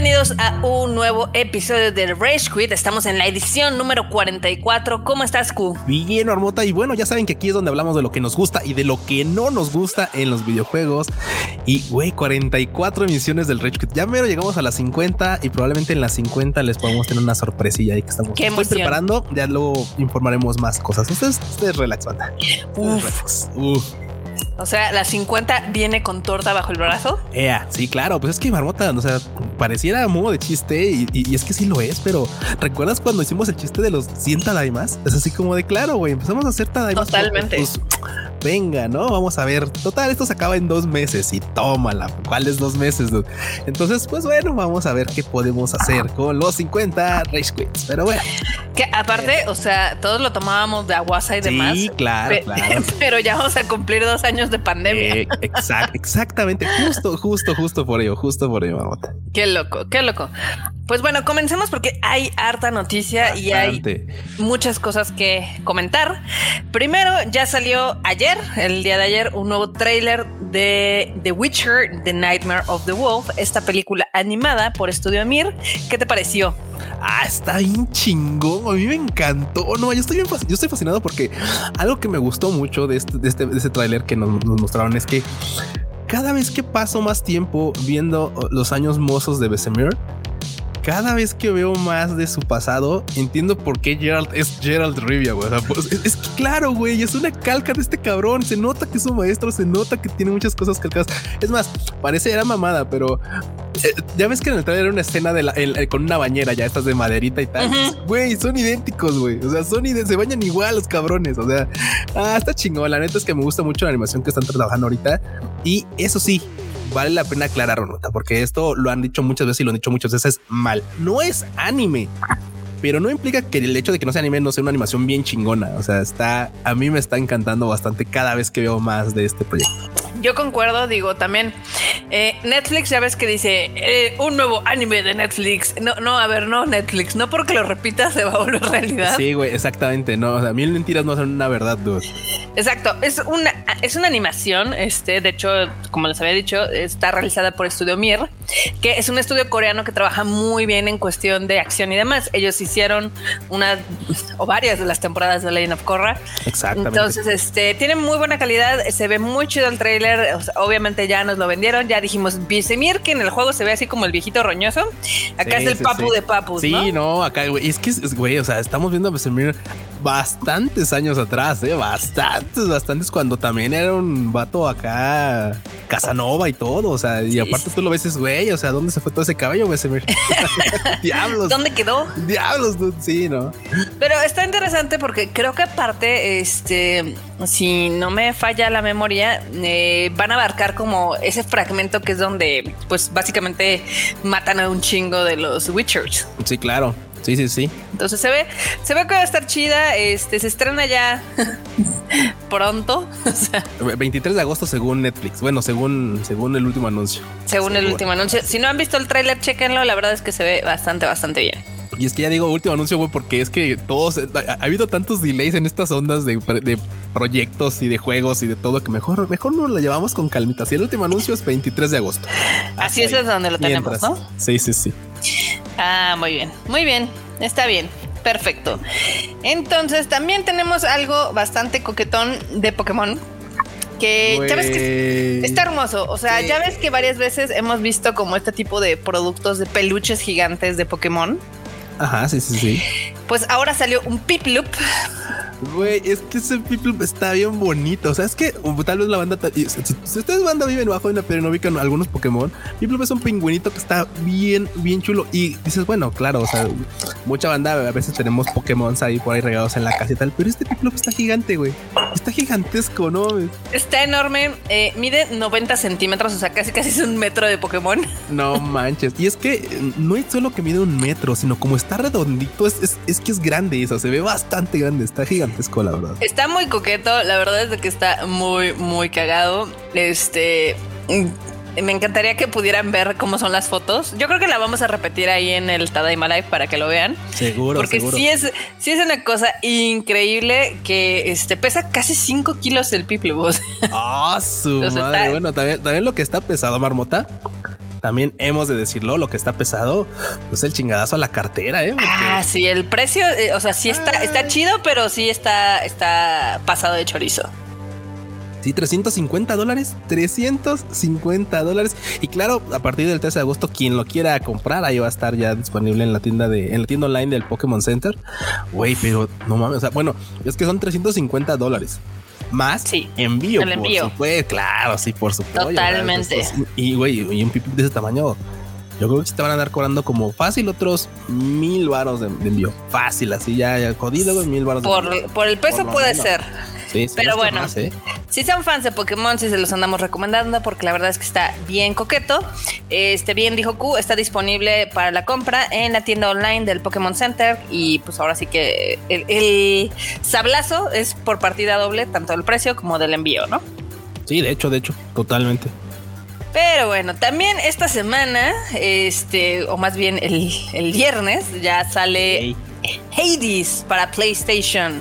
Bienvenidos a un nuevo episodio de Rage Quit. Estamos en la edición número 44. ¿Cómo estás, Q? Bien, Marmota. Y bueno, ya saben que aquí es donde hablamos de lo que nos gusta y de lo que no nos gusta en los videojuegos. Y güey, 44 emisiones del Rage Quit. Ya mero llegamos a las 50 y probablemente en las 50 les podemos tener una sorpresilla ahí que estamos Qué preparando. Ya luego informaremos más cosas. Ustedes, ustedes relax, banda. Uf. Relax. Uf. O sea, la 50 viene con torta bajo el brazo. Ea, sí, claro, pues es que Marmota, o sea, pareciera modo de chiste y, y- y es que sí lo es, pero ¿recuerdas cuando hicimos el chiste de los 100 Tadaimas? Es así como de claro, güey, empezamos a hacer Tadaimas. Totalmente. pues, venga, ¿no? Vamos a ver. Total, esto se acaba en dos meses y tómala. ¿Cuáles dos meses? dude? Entonces, pues bueno, vamos a ver qué podemos hacer con los 50 Rage Quits. Pero bueno, Que aparte, o sea, todos lo tomábamos de aguasa y demás. sí, claro, claro. Pero ya vamos a cumplir dos años de pandemia. Eh, exact- exactamente, justo, justo, justo por ello, justo por ello, Marmota. Qué loco, qué loco. Pues bueno, comencemos porque hay harta noticia y hay muchas cosas que comentar. Primero, ya salió ayer, el día de ayer, un nuevo tráiler de The Witcher, The Nightmare of the Wolf, esta película animada por Estudio Mir. ¿Qué te pareció? Ah, está bien chingón. A mí me encantó. No, yo estoy bien yo estoy fascinado porque algo que me gustó mucho de este, de este, de este tráiler que nos, nos mostraron es que cada vez que paso más tiempo viendo uh, los años mozos de Besemir, cada vez que veo más de su pasado, entiendo por qué Gerald es Gerald Rivia, güey. O sea, pues, es, es que claro, güey, es una calca de este cabrón. Se nota que es un maestro, se nota que tiene muchas cosas calcadas. Es más, parece era mamada, pero eh, ya ves que en el trailer era una escena de la- el- el- con una bañera, ya estas de maderita y tal. Güey, son idénticos, güey. O sea, son se bañan igual los cabrones. O sea, ah, está chingón. La neta es que me gusta mucho la animación que están trabajando ahorita. Y eso sí, vale la pena aclarar, nota, porque esto lo han dicho muchas veces y lo han dicho muchas veces mal. No es anime. Pero no implica que el hecho de que no sea anime no sea una animación bien chingona. O sea, está a mí me está encantando bastante cada vez que veo más de este proyecto. Yo concuerdo, digo también. eh, Netflix, ya ves que dice eh, un nuevo anime de Netflix. No, no, a ver, no Netflix, no porque lo repitas se va a volver realidad. Sí, güey, exactamente. No, o sea, mil mentiras no son una verdad, dude. Exacto, es una, es una animación, este, de hecho, como les había dicho, está realizada por Estudio Mir, que es un estudio coreano que trabaja muy bien en cuestión de acción y demás. Ellos hicieron una o varias de las temporadas de Legend of Korra. Exactamente. Entonces, este, tiene muy buena calidad, se ve muy chido el tráiler, o sea, obviamente ya nos lo vendieron, ya dijimos, Visemir, que en el juego se ve así como el viejito roñoso, acá Sí, es el sí, papu sí. de papus, Sí, ¿no? no, acá, güey, es que, es- güey, o sea, estamos viendo a Besemir bastantes años atrás, eh, bastantes, bastantes, cuando también era un vato acá, Casanova y todo, o sea, y aparte tú lo ves, güey, o sea, ¿dónde se fue todo ese cabello, Besemir? Diablos. ¿Dónde quedó? Diablos, dude, sí, ¿no? Pero está interesante porque creo que aparte, este, si no me falla la memoria, eh, van a abarcar como ese fragmento que es donde, pues básicamente matan a un chingo de los Witchers. Sí, claro. Sí, sí, sí. Entonces se ve, se ve que va a estar chida. Este se estrena ya pronto, o sea, 23 de agosto según Netflix. Bueno, según, según el último anuncio. según el último anuncio. Si no han visto el tráiler, chéquenlo. La verdad es que se ve bastante, bastante bien. Y es que ya digo último anuncio, güey, porque es que todos ha, ha habido tantos delays en estas ondas de, de proyectos y de juegos y de todo que mejor, mejor nos lo llevamos con calmita. Si el último anuncio es 23 de agosto. Así es, es donde lo tenemos. ¿no? Sí, sí, sí. Ah, muy bien, muy bien, está bien, perfecto. Entonces también tenemos algo bastante coquetón de Pokémon que ya ves que está hermoso. O sea, Sí. ya ves que varias veces hemos visto como este tipo de productos de peluches gigantes de Pokémon. Ajá, sí, sí, sí. Pues ahora salió un Piplup. Güey, es que ese people está bien bonito. O sea, es que tal vez la banda. Si, si- ustedes banda viven bajo de una y no ubican algunos Pokémon, Piplup es un pingüinito que está bien, bien chulo. Y dices, bueno, claro, o sea, mucha banda a veces tenemos Pokémon ahí por ahí regados en la casa y tal, pero este Piplup está gigante, güey. Está gigantesco, ¿no? Está enorme, eh, mide 90 centímetros, o sea, casi casi es un metro de Pokémon. No manches. Y es que eh, no es solo que mide un metro, sino como está redondito, es, es, es que es grande eso. Se ve bastante grande. Está gigantesco, la verdad. Está muy coqueto, la verdad es de que está muy, muy cagado. Este. mm, Me encantaría que pudieran ver cómo son las fotos. Yo creo que la vamos a repetir ahí en el Tadaima Live para que lo vean. Seguro, Porque seguro. sí es, sí es una cosa increíble que este pesa casi 5 kilos el sea, Ah, su O sea, madre. está- Bueno, también, también lo que está pesado, Marmota. También hemos de decirlo, lo que está pesado, pues el chingadazo a la cartera, ¿eh? Ah, sí, el precio, eh, o sea, sí está, está chido, pero sí está, está pasado de chorizo. Sí, 350 dólares, 350 dólares. Y claro, a partir del 13 de agosto, quien lo quiera comprar, ahí va a estar ya disponible en la tienda de, en la tienda online del Pokémon Center. Güey, pero no mames, o sea, bueno, es que son 350 dólares más sí, envío. El envío. claro, sí, por supuesto. Totalmente. y güey, y un pipí de ese tamaño, yo creo que te van a dar cobrando como fácil otros mil varos de, envío. Fácil, así ya, ya jodido, mil varos. Por, por el peso puede ser. Pero bueno, ¿eh? Si son fans de Pokémon, si se los andamos recomendando, porque la verdad es que está bien coqueto. Este, bien dijo Q, está disponible para la compra en la tienda online del Pokémon Center. Y pues ahora sí que el, sablazo es por partida doble, tanto del precio como del envío, ¿no? Sí, de hecho, de hecho, totalmente. Pero bueno, también esta semana, este, o más bien el, viernes, ya sale Hades para PlayStation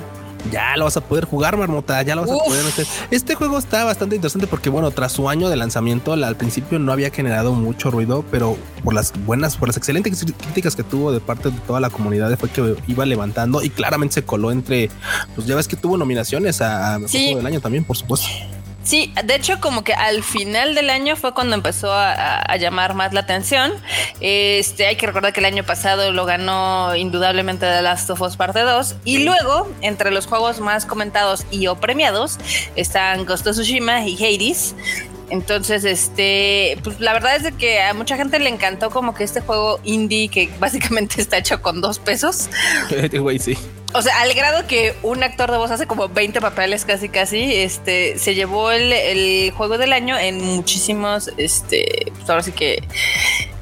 ya lo vas a poder jugar, Marmota, ya lo vas a poder meter. Este juego está bastante interesante porque, bueno, tras su año de lanzamiento, al principio no había generado mucho ruido, pero por las buenas, por las excelentes críticas que tuvo de parte de toda la comunidad, fue que iba levantando y claramente se coló entre, pues ya ves que tuvo nominaciones a, a del año también, por supuesto. Sí, de hecho, como que al final del año fue cuando empezó a, llamar más la atención. Este, hay que recordar que el año pasado lo ganó indudablemente The Last of Us Parte 2. Y luego, entre los juegos más comentados y o premiados, están Ghost of Tsushima y Hades. Entonces, este, pues la verdad es de que a mucha gente le encantó como que este juego indie que básicamente está hecho con dos pesos. Güey, sí. O sea, al grado que un actor de voz hace como 20 papeles casi casi, este, se llevó el, juego del año en muchísimos, este, pues ahora sí que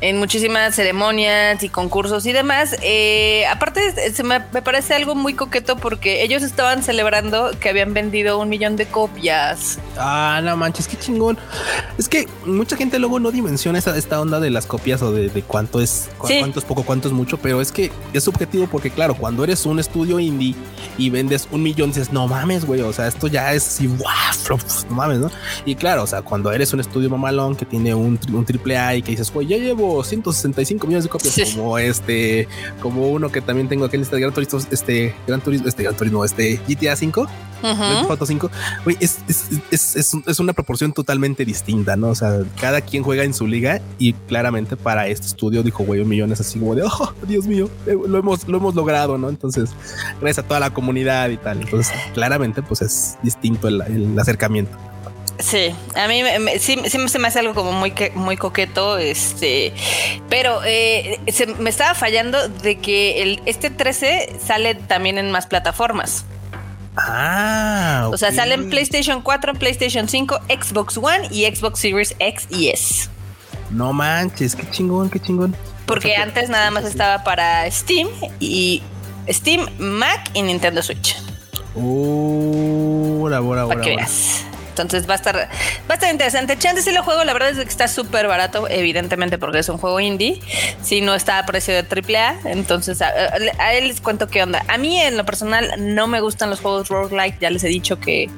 en muchísimas ceremonias y concursos y demás. Eh, aparte, se me, parece algo muy coqueto porque ellos estaban celebrando que habían vendido un millón de copias. Ah, no manches, qué chingón. Es que mucha gente luego no dimensiona esa, esta onda de las copias o de, cuánto es, cuánto es poco, cuánto es mucho, pero es que es subjetivo porque, claro, cuando eres un estudio indie y vendes un millón, dices, no mames, güey, o sea, esto ya es así, wow, no mames, ¿no? Y claro, o sea, cuando eres un estudio mamalón que tiene un, un triple A y que dices, güey, ya llevo 165 millones de copias, como este, como uno que también tengo aquí en lista de Gran Turismo, este Gran Turismo, este Gran Turismo, este GTA 5, uh 5, es, es, es, es, una proporción totalmente distinta, ¿no? O sea, cada quien juega en su liga y claramente para este estudio dijo, güey, un millón es así como de, oh, Dios mío, eh, lo hemos, lo hemos logrado, ¿no? Entonces, gracias a toda la comunidad y tal. Entonces, claramente, pues es distinto el, el acercamiento. Sí, a mí sí, se me hace algo como muy, muy coqueto, este, pero eh, se, me estaba fallando de que el, este 13 sale también en más plataformas. Ah, o sea, sale en PlayStation 4, PlayStation 5, Xbox One y Xbox Series X y S. No manches, qué chingón, qué chingón. Porque antes nada más estaba para Steam y Steam, Mac y Nintendo Switch. Uh, ahora, Para que veas. Entonces va a estar, va a estar interesante. Chance si lo juego, la verdad es que está súper barato, evidentemente porque es un juego indie. Si no está a precio de AAA, entonces a, él les cuento qué onda. A mí en lo personal no me gustan los juegos roguelike, ya les he dicho que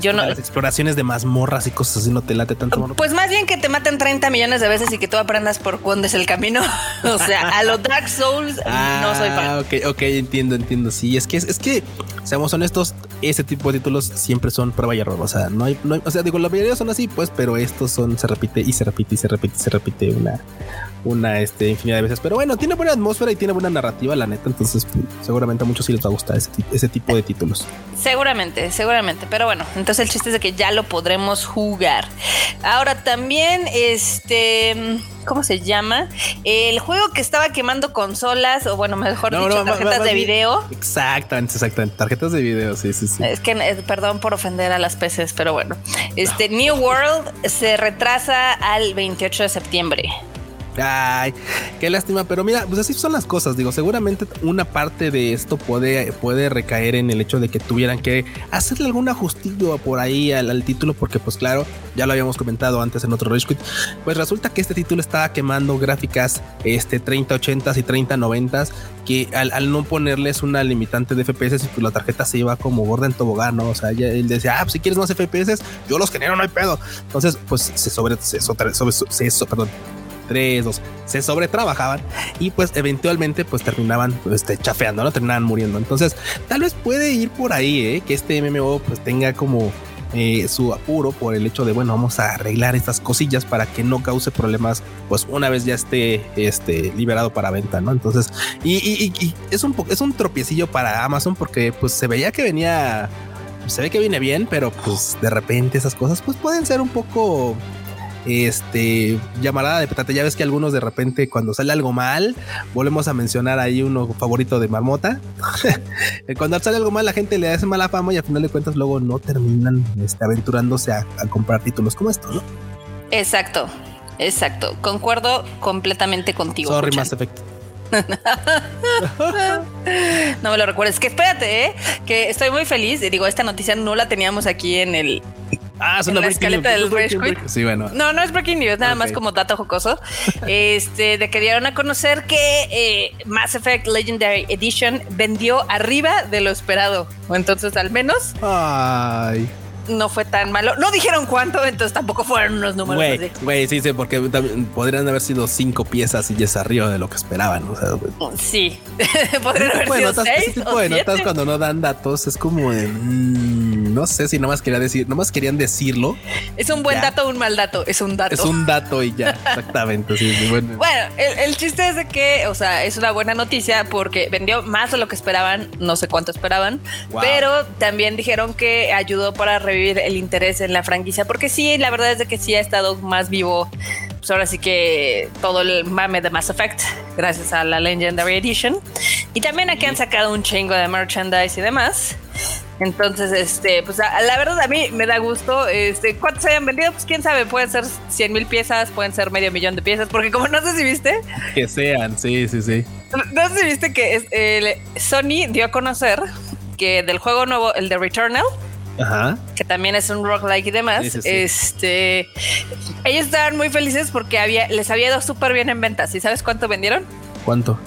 yo no... Las exploraciones de mazmorras y cosas así no te late tanto. Pues más bien que te maten 30 millones de veces y que tú aprendas por cuándo es el camino. o sea, a los Dark Souls no soy fan. Ah, ok, ok, entiendo, entiendo. Sí, es que, es que, seamos honestos, ese tipo de títulos siempre son prueba y error. O sea, no hay o sea, digo, la mayoría son así, pues, pero estos son, se repite y se repite y se repite y se repite una, una este, infinidad de veces. Pero bueno, tiene buena atmósfera y tiene buena narrativa, la neta. Entonces, pues, seguramente a muchos sí les va a gustar ese, ese tipo de títulos. Seguramente, seguramente. Pero bueno, entonces el chiste es de que ya lo podremos jugar. Ahora también, este. ¿Cómo se llama? El juego que estaba quemando consolas, o bueno, mejor dicho, tarjetas de video. Exactamente, exactamente. Tarjetas de video, sí, sí, sí. Es que, eh, perdón por ofender a las peces, pero bueno. Este New World se retrasa al 28 de septiembre. Ay, qué lástima, pero mira, pues así son las cosas. Digo, seguramente una parte de esto puede, puede recaer en el hecho de que tuvieran que hacerle algún ajustillo por ahí al, título, porque, pues claro, ya lo habíamos comentado antes en otro Rage Quit. Pues resulta que este título estaba quemando gráficas este 3080 y 3090 que al, no ponerles una limitante de FPS, pues la tarjeta se iba como gorda en tobogán, ¿no? O sea, él decía, ah, pues si quieres más FPS, yo los genero, no hay pedo. Entonces, pues se sobre, se, sobre, se, perdón, 3, 2, se sobretrabajaban y pues eventualmente pues terminaban este, chafeando, ¿no? Terminaban muriendo. Entonces, tal vez puede ir por ahí, ¿eh? Que este MMO pues tenga como eh, su apuro por el hecho de bueno vamos a arreglar estas cosillas para que no cause problemas pues una vez ya esté este liberado para venta no entonces y, es un es un tropiecillo para Amazon porque pues se veía que venía se ve que viene bien pero pues de repente esas cosas pues pueden ser un poco este llamarada de petate. Ya ves que algunos de repente cuando sale algo mal, volvemos a mencionar ahí uno favorito de Marmota. cuando sale algo mal, la gente le hace mala fama y al final de cuentas luego no terminan este, aventurándose a, comprar títulos como esto, ¿no? Exacto, exacto. Concuerdo completamente contigo. Sorry, no me lo recuerdes. Que espérate, ¿eh? que estoy muy feliz. Digo, esta noticia no la teníamos aquí en el Ah, es una la escaleta del Rage Sí, bueno. No, no es breaking news, nada más como dato jocoso. este, de que dieron a conocer que eh, Mass Effect Legendary Edition vendió arriba de lo esperado. O entonces, al menos. Ay no fue tan malo. No dijeron cuánto, entonces tampoco fueron unos números güey, Güey, sí, sí, porque podrían haber sido cinco piezas y ya es arriba de lo que esperaban. O sea, sí, podrían haber sido seis. Ese tipo de notas cuando no dan datos es como de. Mm, no sé si nomás quería decir, nomás querían decirlo. Es un buen dato o un mal dato. Es un dato. Es un dato y ya, exactamente. sí, bueno, bueno el, chiste es de que, o sea, es una buena noticia porque vendió más de lo que esperaban. No sé cuánto esperaban, pero también dijeron que ayudó para revivir el interés en la franquicia, porque sí, la verdad es de que sí ha estado más vivo, pues ahora sí que todo el mame de Mass Effect, gracias a la Legendary Edition. Y también aquí han sacado un chingo de merchandise y demás. Entonces, este, pues la verdad a mí me da gusto. Este, ¿cuántos se hayan vendido? Pues quién sabe, pueden ser 100 mil piezas, pueden ser medio millón de piezas, porque como no sé si viste. Que sean, sí, sí, sí. No sé si viste que el Sony dio a conocer que del juego nuevo, el de Returnal, que también es un rock-like y demás. Este, ellos estaban muy felices porque había, les había ido súper bien en ventas. ¿Y sabes cuánto vendieron? ¿Cuánto?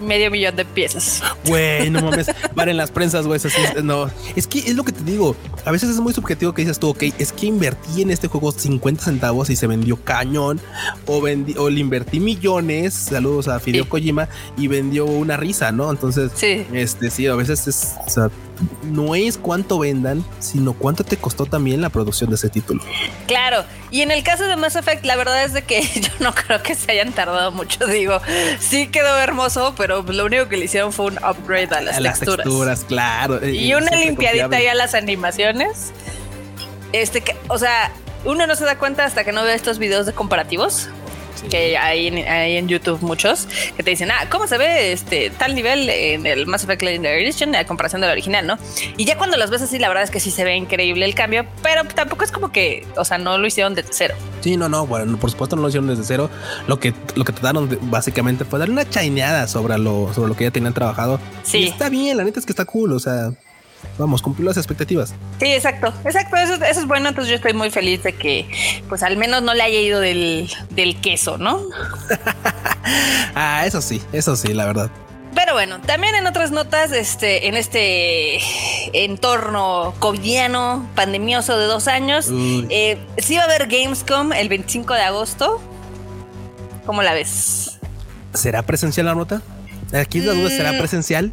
Medio millón de piezas. Güey, no mames. en las prensas, güey. no. Es que es lo que te digo. A veces es muy subjetivo que dices tú, ok, es que invertí en este juego 50 centavos y se vendió cañón. O, vendí, o le invertí millones. Saludos a Fideo Kojima y vendió una risa, ¿no? Entonces, sí. este sí, a veces es no es cuánto vendan, sino cuánto te costó también la producción de ese título. Claro, y en el caso de Mass Effect, la verdad es de que yo no creo que se hayan tardado mucho, digo, sí quedó hermoso, pero lo único que le hicieron fue un upgrade a las, texturas. Las texturas, claro. Y una limpiadita ya a las animaciones. Este, que, o sea, uno no se da cuenta hasta que no ve estos videos de comparativos que hay en, hay en YouTube muchos que te dicen, ah, ¿cómo se ve este tal nivel en el Mass Effect Legendary Edition a comparación del original, no? Y ya cuando los ves así, la verdad es que sí se ve increíble el cambio, pero tampoco es como que, o sea, no lo hicieron desde cero. Sí, no, no, bueno, por supuesto no lo hicieron desde cero. Lo que, lo que trataron básicamente fue darle una chaineada sobre lo, sobre lo que ya tenían trabajado. Sí. está bien, la neta es que está cool, o sea, vamos, cumplir las expectativas. Sí, exacto, exacto, eso, es bueno, entonces yo estoy muy feliz de que pues al menos no le haya ido del, queso, ¿no? ah, eso sí, eso sí, la verdad. Pero bueno, también en otras notas, este, en este entorno covidiano, pandemioso de dos años, eh, sí va a haber Gamescom el 25 de agosto. ¿Cómo la ves? ¿Será presencial la nota? Aquí la duda, ¿será mm. presencial?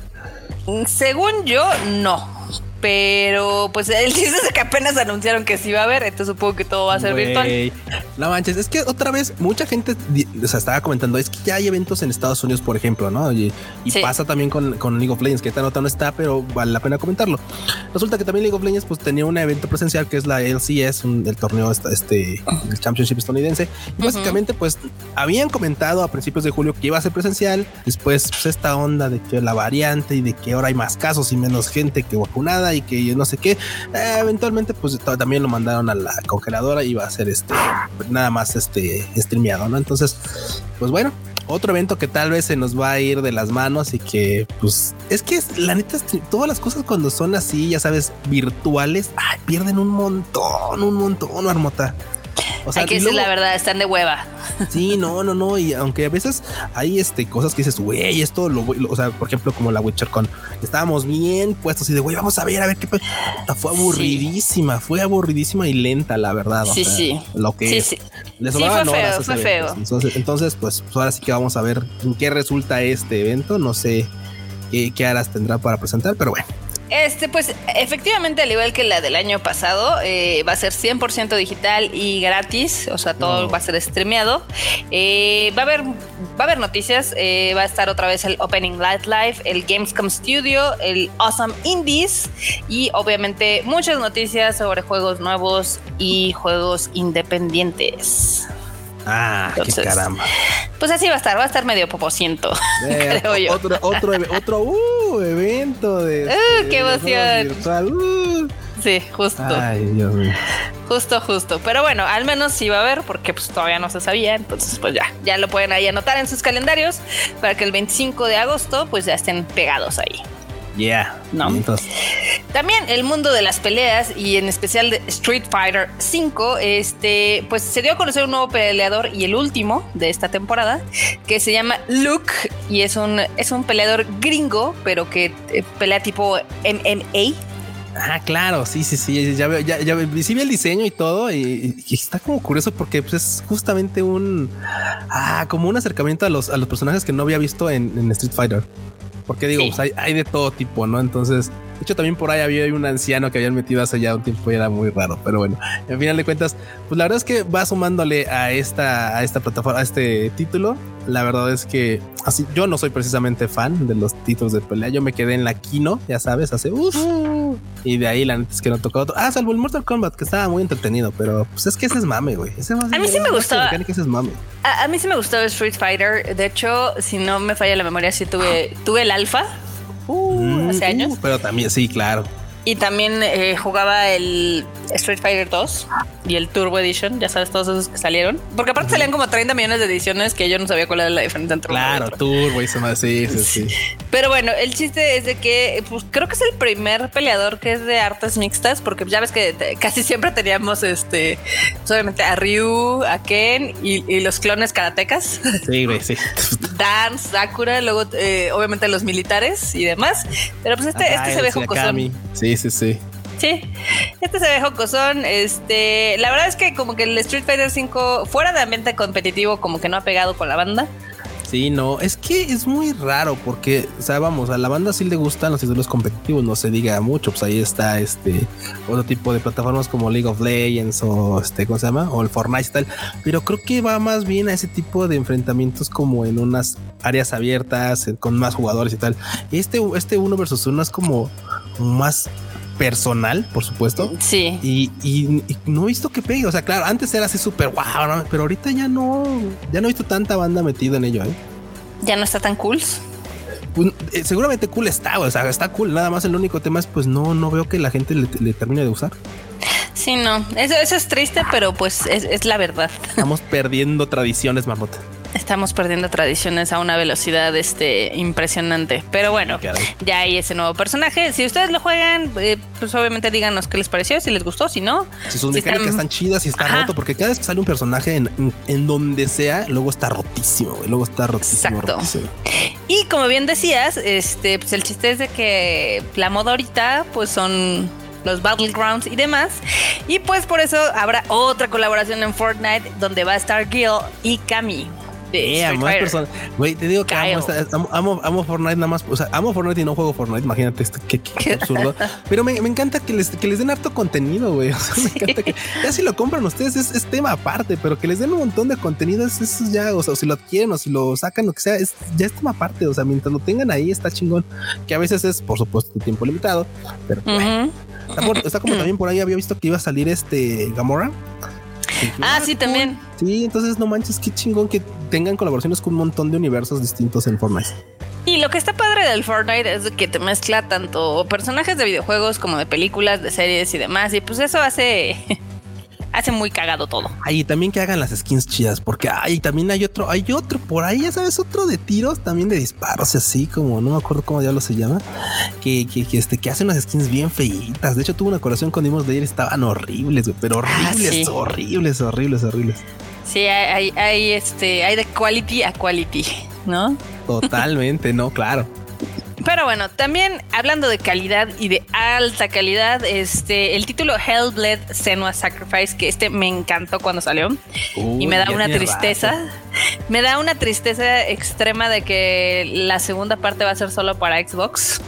Según yo, no. Pero pues el chiste es que apenas anunciaron que sí va a haber, entonces supongo que todo va a ser virtual. No manches, es que otra vez mucha gente o sea, estaba comentando, es que ya hay eventos en Estados Unidos, por ejemplo, ¿no? Y, pasa también con, con, League of Legends, que esta nota no está, pero vale la pena comentarlo. Resulta que también League of Legends pues tenía un evento presencial que es la LCS, el torneo este, el Championship estadounidense. Y básicamente pues habían comentado a principios de julio que iba a ser presencial, después pues esta onda de que la variante y de que ahora hay más casos y menos gente que vacunada y que no sé qué. Eh, eventualmente, pues también lo mandaron a la congeladora y va a ser este nada más este streameado, ¿no? Entonces, pues bueno, otro evento que tal vez se nos va a ir de las manos y que pues es que la neta todas las cosas cuando son así, ya sabes, virtuales, pierden un montón, un montón, Armota. O sea, Aquí es la verdad, están de hueva. Sí, no, no, no. Y aunque a veces hay este cosas que dices, güey, esto lo, o sea, por ejemplo, como la Witcher con estábamos bien puestos y de güey, vamos a ver, a ver qué Fue aburridísima, fue aburridísima y lenta, la verdad. Sí, sí. Lo que sí, sí. les fue feo, fue feo. Entonces, entonces pues, pues, ahora sí que vamos a ver en qué resulta este evento. No sé qué, qué aras tendrá para presentar, pero bueno. Este, pues efectivamente, al igual que la del año pasado, eh, va a ser 100% digital y gratis, o sea, todo va a ser streameado. Eh, va, a haber, va a haber noticias, eh, va a estar otra vez el Opening Light Live, el Gamescom Studio, el Awesome Indies y obviamente muchas noticias sobre juegos nuevos y juegos independientes. Ah, qué caramba. Pues así va a estar, va a estar medio popociento, eh, creo yo. Otro, otro, otro uh, evento de. Uh, qué emoción. Uh. Sí, justo. Ay, Dios mío. Justo, justo. Pero bueno, al menos sí va a haber, porque pues todavía no se sabía. Entonces, pues ya, ya lo pueden ahí anotar en sus calendarios para que el 25 de agosto, pues ya estén pegados ahí. Yeah. ¿No? También el mundo de las peleas y en especial de Street Fighter 5, este, pues se dio a conocer un nuevo peleador y el último de esta temporada que se llama Luke y es un, es un peleador gringo, pero que eh, pelea tipo MMA. Ah, claro, sí, sí, sí. Ya, ya, ya sí vi el diseño y todo. Y, está como curioso porque pues, es justamente un ah, como un acercamiento a los, a los personajes que no había visto en Street Fighter. Porque digo, pues hay, de todo tipo, ¿no? Entonces, de hecho, también por ahí había un anciano que habían metido hace ya un tiempo y era muy raro. Pero bueno, al final de cuentas, pues la verdad es que va sumándole a esta, a esta plataforma, a este título. La verdad es que así yo no soy precisamente fan de los títulos de pelea. Yo me quedé en la Kino, ya sabes, hace uff. Y de ahí la neta es que no tocó otro. Ah, salvo el Mortal Kombat, que estaba muy entretenido, pero pues es que ese es mame, güey. a mí sí me gustó. A, a, mí sí me gustó Street Fighter. De hecho, si no me falla la memoria, sí tuve, tuve el alfa. Uh, hace años. Uh, pero también, sí, claro. Y también eh, jugaba el Street Fighter 2 y el Turbo Edition, ya sabes, todos esos que salieron. Porque aparte salían como 30 millones de ediciones que yo no sabía cuál era la diferencia entre Claro, Turbo y más, sí, sí, sí. Pero bueno, el chiste es de que pues, creo que es el primer peleador que es de artes mixtas, porque ya ves que casi siempre teníamos este, pues, obviamente a Ryu, a Ken y, los clones karatecas. Sí, güey, sí. Dance, Sakura, luego eh, obviamente los militares y demás. Pero pues este, este se ve jocosón. Sí, Sí, sí, sí. Sí, este se ve jocosón. Este, la verdad es que como que el Street Fighter 5 fuera de ambiente competitivo como que no ha pegado con la banda. Sí, no, es que es muy raro porque, o sea, vamos, a la banda sí le gustan los títulos competitivos, no se diga mucho, pues ahí está este otro tipo de plataformas como League of Legends o este, ¿cómo se llama? O el Fortnite tal, pero creo que va más bien a ese tipo de enfrentamientos como en unas áreas abiertas, con más jugadores y tal. Este, este uno versus uno es como más personal, por supuesto. Sí. Y, no he visto que pegue. O sea, claro, antes era así súper wow, pero ahorita ya no, ya no he visto tanta banda metida en ello. ¿eh? Ya no está tan cool. Pues, eh, seguramente cool está, o sea, está cool. Nada más el único tema es, pues no, no veo que la gente le, termine de usar. Sí, no, eso, eso es triste, pero pues es, es la verdad. Estamos perdiendo tradiciones, mamota. Estamos perdiendo tradiciones a una velocidad este, impresionante. Pero bueno, ya hay ese nuevo personaje. Si ustedes lo juegan, eh, pues obviamente díganos qué les pareció, si les gustó, si no. Si sus mecánicas están... chidas, y está roto, porque cada vez que sale un personaje en, donde sea, luego está rotísimo, luego está rotísimo. Exacto. Y como bien decías, este, pues el chiste es de que la moda ahorita, pues son los Battlegrounds y demás. Y pues por eso habrá otra colaboración en Fortnite donde va a estar Gil y Cami. Yeah, más personas. Güey, te digo que amo, amo, Fortnite nada más. O sea, amo Fortnite y no juego Fortnite. Imagínate esto, qué, absurdo. Pero me, me, encanta que les, que les den harto contenido, güey. O sea, me encanta que ya si lo compran ustedes es, tema aparte, pero que les den un montón de contenido, eso es ya, o sea, si lo adquieren o si lo sacan, lo que sea, es, ya es tema aparte. O sea, mientras lo tengan ahí, está chingón. Que a veces es, por supuesto, tiempo limitado, pero está, como también por ahí había visto que iba a salir este Gamora ah, sí, también. Sí, entonces no manches, qué chingón que tengan colaboraciones con un montón de universos distintos en Fortnite. Y lo que está padre del Fortnite es que te mezcla tanto personajes de videojuegos como de películas, de series y demás. Y pues eso hace hace muy cagado todo. Ahí también que hagan las skins chidas, porque ahí también hay otro, hay otro por ahí, ya sabes, otro de tiros, también de disparos, así como no me acuerdo cómo diablos se llama, que, que, que, este, que hacen unas skins bien feitas. De hecho, tuve una colaboración con Dimos de ayer, estaban horribles, pero horribles, ah, horribles, horribles, horribles. Sí, hay, hay, este, hay de quality a quality, ¿no? Totalmente, no, claro. Pero bueno, también hablando de calidad y de alta calidad, este, el título Hellblade Senua Sacrifice, que este me encantó cuando salió y me da una tristeza, me da una tristeza extrema de que la segunda parte va a ser solo para Xbox.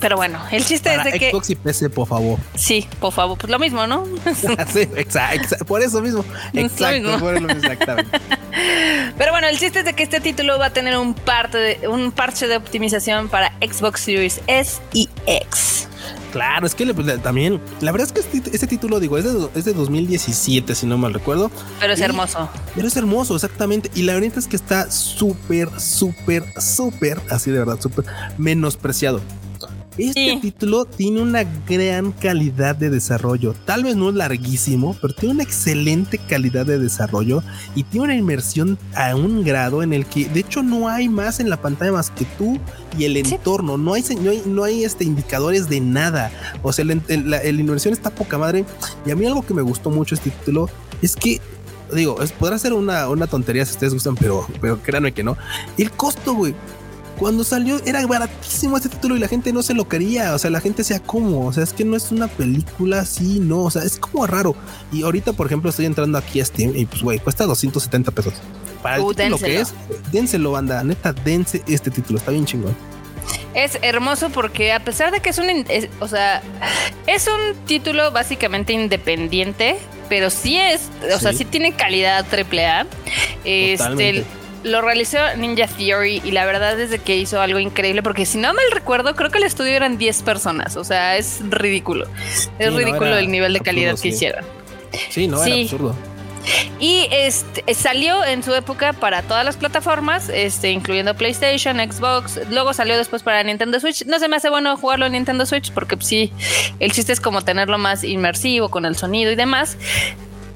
Pero bueno, el chiste es de que. Xbox y PC, por favor. Sí, por favor, pues lo mismo, ¿no? sí, exacto, por eso mismo. Exacto, por eso exactamente. Pero bueno, el chiste es de que este título va a tener un, parte de, un parche de optimización para Xbox Series S y X. Claro, es que pues, también, la verdad es que este, este título, digo, es de, es de, 2017, si no mal recuerdo. Pero es hermoso. Pero es hermoso, exactamente. Y la verdad es que está súper, súper, súper, así de verdad, súper menospreciado. Este título tiene una gran calidad de desarrollo. Tal vez no es larguísimo, pero tiene una excelente calidad de desarrollo y tiene una inmersión a un grado en el que, de hecho, no hay más en la pantalla más que tú y el entorno. No hay, no hay, no hay este, indicadores de nada. O sea, la, inmersión está poca madre. Y a mí algo que me gustó mucho este título es que digo, es, podrá ser una, una tontería si ustedes gustan, pero, pero créanme que no. El costo, güey, cuando salió era baratísimo este título y la gente no se lo quería. O sea, la gente sea como, o sea, es que no es una película así, no, o sea, es como raro. Y ahorita, por ejemplo, estoy entrando aquí a Steam y pues, güey, cuesta 270 pesos. Para el uh, título que es, dénselo, banda, neta, dense este título, está bien chingón. Es hermoso porque a pesar de que es un, o sea, es un título básicamente independiente, pero sí es, o sea, sí tiene calidad AAA. Este, lo realizó Ninja Theory y la verdad es de que hizo algo increíble porque si no mal recuerdo creo que el estudio eran 10 personas, o sea, es ridículo. Es ridículo el nivel de calidad que hicieron. Sí, no, era absurdo. Y este, salió en su época para todas las plataformas, este, incluyendo PlayStation, Xbox. Luego salió después para Nintendo Switch. No se me hace bueno jugarlo en Nintendo Switch porque pues, sí, el chiste es como tenerlo más inmersivo con el sonido y demás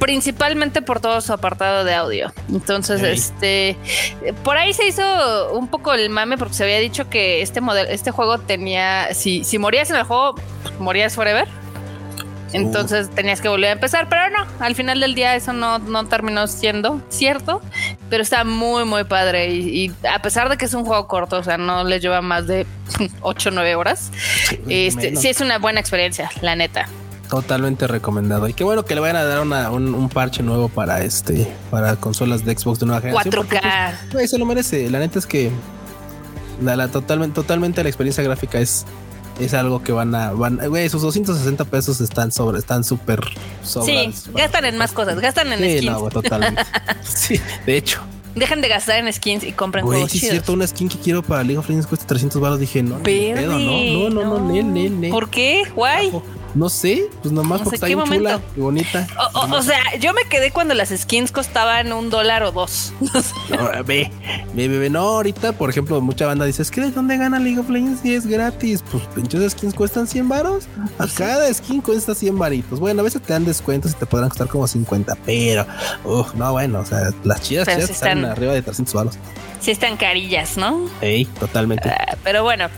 principalmente por todo su apartado de audio. Entonces, este, por ahí se hizo un poco el mame porque se había dicho que este modelo, este juego tenía, si, si morías en el juego, morías forever. Entonces tenías que volver a empezar, pero no, al final del día eso no, no terminó siendo cierto, pero está muy, muy padre. Y, a pesar de que es un juego corto, o sea, no le lleva más de 8 o 9 horas, este, sí es una buena experiencia, la neta. Totalmente recomendado. Y qué bueno que le vayan a dar un, parche nuevo para este, para consolas de Xbox de nueva generación. 4K. Pues, se lo merece. La neta es que la, totalmente, totalmente la experiencia gráfica es, es algo que van a, van, güey, esos 260 pesos están sobre, están súper Sí, gastan en más cosas, gastan en sí, skins. No, totalmente. sí, de hecho. Dejen de gastar en skins y compren Güey, si es cierto, una skin que quiero para League of Legends cuesta 300 baros. Dije, no, no, no, no, no, no, ¿Por qué? Guay. No sé, pues nomás porque está bien chula y bonita. O, sea, yo me quedé cuando las skins costaban un dólar o dos. no, ve, ve, ve, no, ahorita, por ejemplo, mucha banda dice, es que ¿de dónde gana League of Legends si es gratis? Pues pinches skins cuestan 100 varos. A cada skin cuesta 100 varitos. Bueno, a veces te dan descuentos y te podrán costar como 50, pero, uff, no, bueno, o sea, las chidas, chidas están, arriba de 300 varos sí están carillas, ¿no? Sí, totalmente. Ah, pero bueno,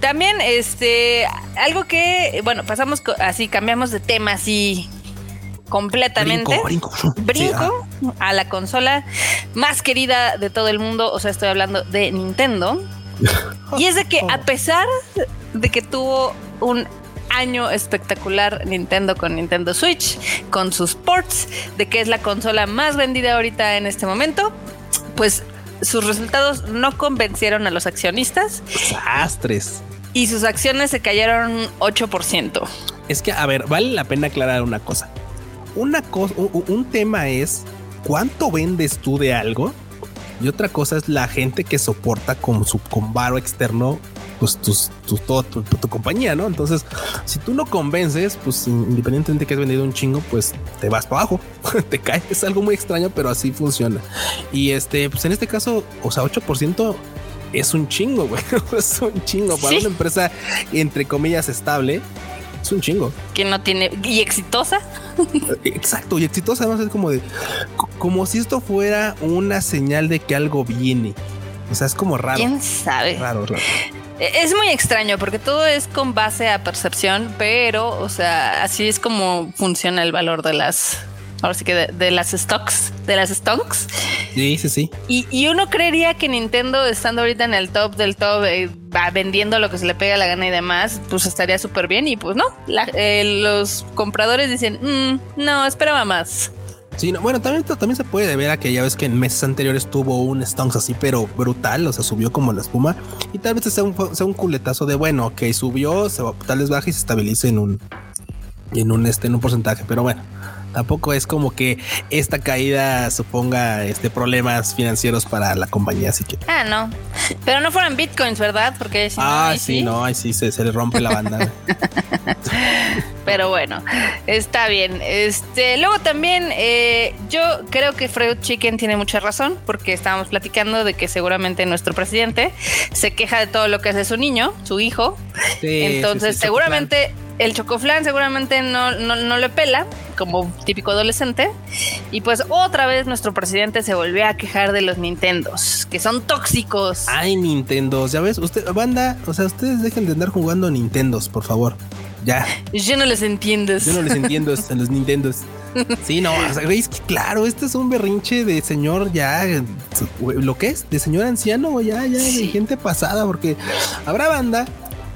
también este, algo que, bueno, pasamos así, cambiamos de tema así completamente. Brinco, brinco. a la consola más querida de todo el mundo, o sea, estoy hablando de Nintendo. y es de que a pesar de que tuvo un año espectacular Nintendo con Nintendo Switch, con sus ports, de que es la consola más vendida ahorita en este momento, pues sus resultados no convencieron a los accionistas. Desastres. Y sus acciones se cayeron 8%. Es que, a ver, vale la pena aclarar una cosa. Una cosa, un, tema es cuánto vendes tú de algo y otra cosa es la gente que soporta con su con varo externo pues tus, todo tu, compañía, ¿no? Entonces, si tú no convences, pues independientemente que has vendido un chingo, pues te vas para abajo, te caes. Es algo muy extraño, pero así funciona. Y este, pues en este caso, o sea, 8% es un chingo, güey. es un chingo para una empresa entre comillas estable. Es un chingo. Que no tiene y exitosa. Exacto, y exitosa además es como de como si esto fuera una señal de que algo viene. O sea, es como raro. ¿Quién sabe? Raro, raro. E, es muy extraño porque todo es con base a percepción, pero, o sea, así es como funciona el valor de las, ahora sí que de, las stocks, de las stocks. Sí, sí, sí. Y, uno creería que Nintendo, estando ahorita en el top del top, eh, va vendiendo lo que se le pega la gana y demás, pues estaría súper bien. Y pues no, eh, los compradores dicen, mm, no, esperaba más. Sí, bueno, también, también se puede ver a que ya ves que en meses anteriores tuvo un stonks así, pero brutal, o sea, subió como la espuma. Y tal vez sea un, sea un culetazo de bueno, que subió, se tal vez baja y se estabilice en un, en un, este, en un porcentaje, pero bueno. Tampoco es como que esta caída suponga este problemas financieros para la compañía, así que. Ah, no. Pero no fueron bitcoins, ¿verdad? Porque si ah, sí, no, ahí sí se, se, le rompe la banda. Pero bueno, está bien. Este, luego también eh, yo creo que Freud Chicken tiene mucha razón, porque estábamos platicando de que seguramente nuestro presidente se queja de todo lo que hace su niño, su hijo. Entonces, seguramente el chocoflan seguramente no, no, le pela, como típico adolescente. Y pues otra vez nuestro presidente se volvió a quejar de los Nintendos, que son tóxicos. Ay, Nintendos, ya ves, usted, banda, o sea, ustedes dejen de andar jugando Nintendos, por favor. Ya. Yo no les entiendo. Yo no les entiendo a los Nintendos. Sí, no, o sea, claro, este es un berrinche de señor ya, lo que es, de señor anciano, ya, ya, de gente pasada, porque habrá banda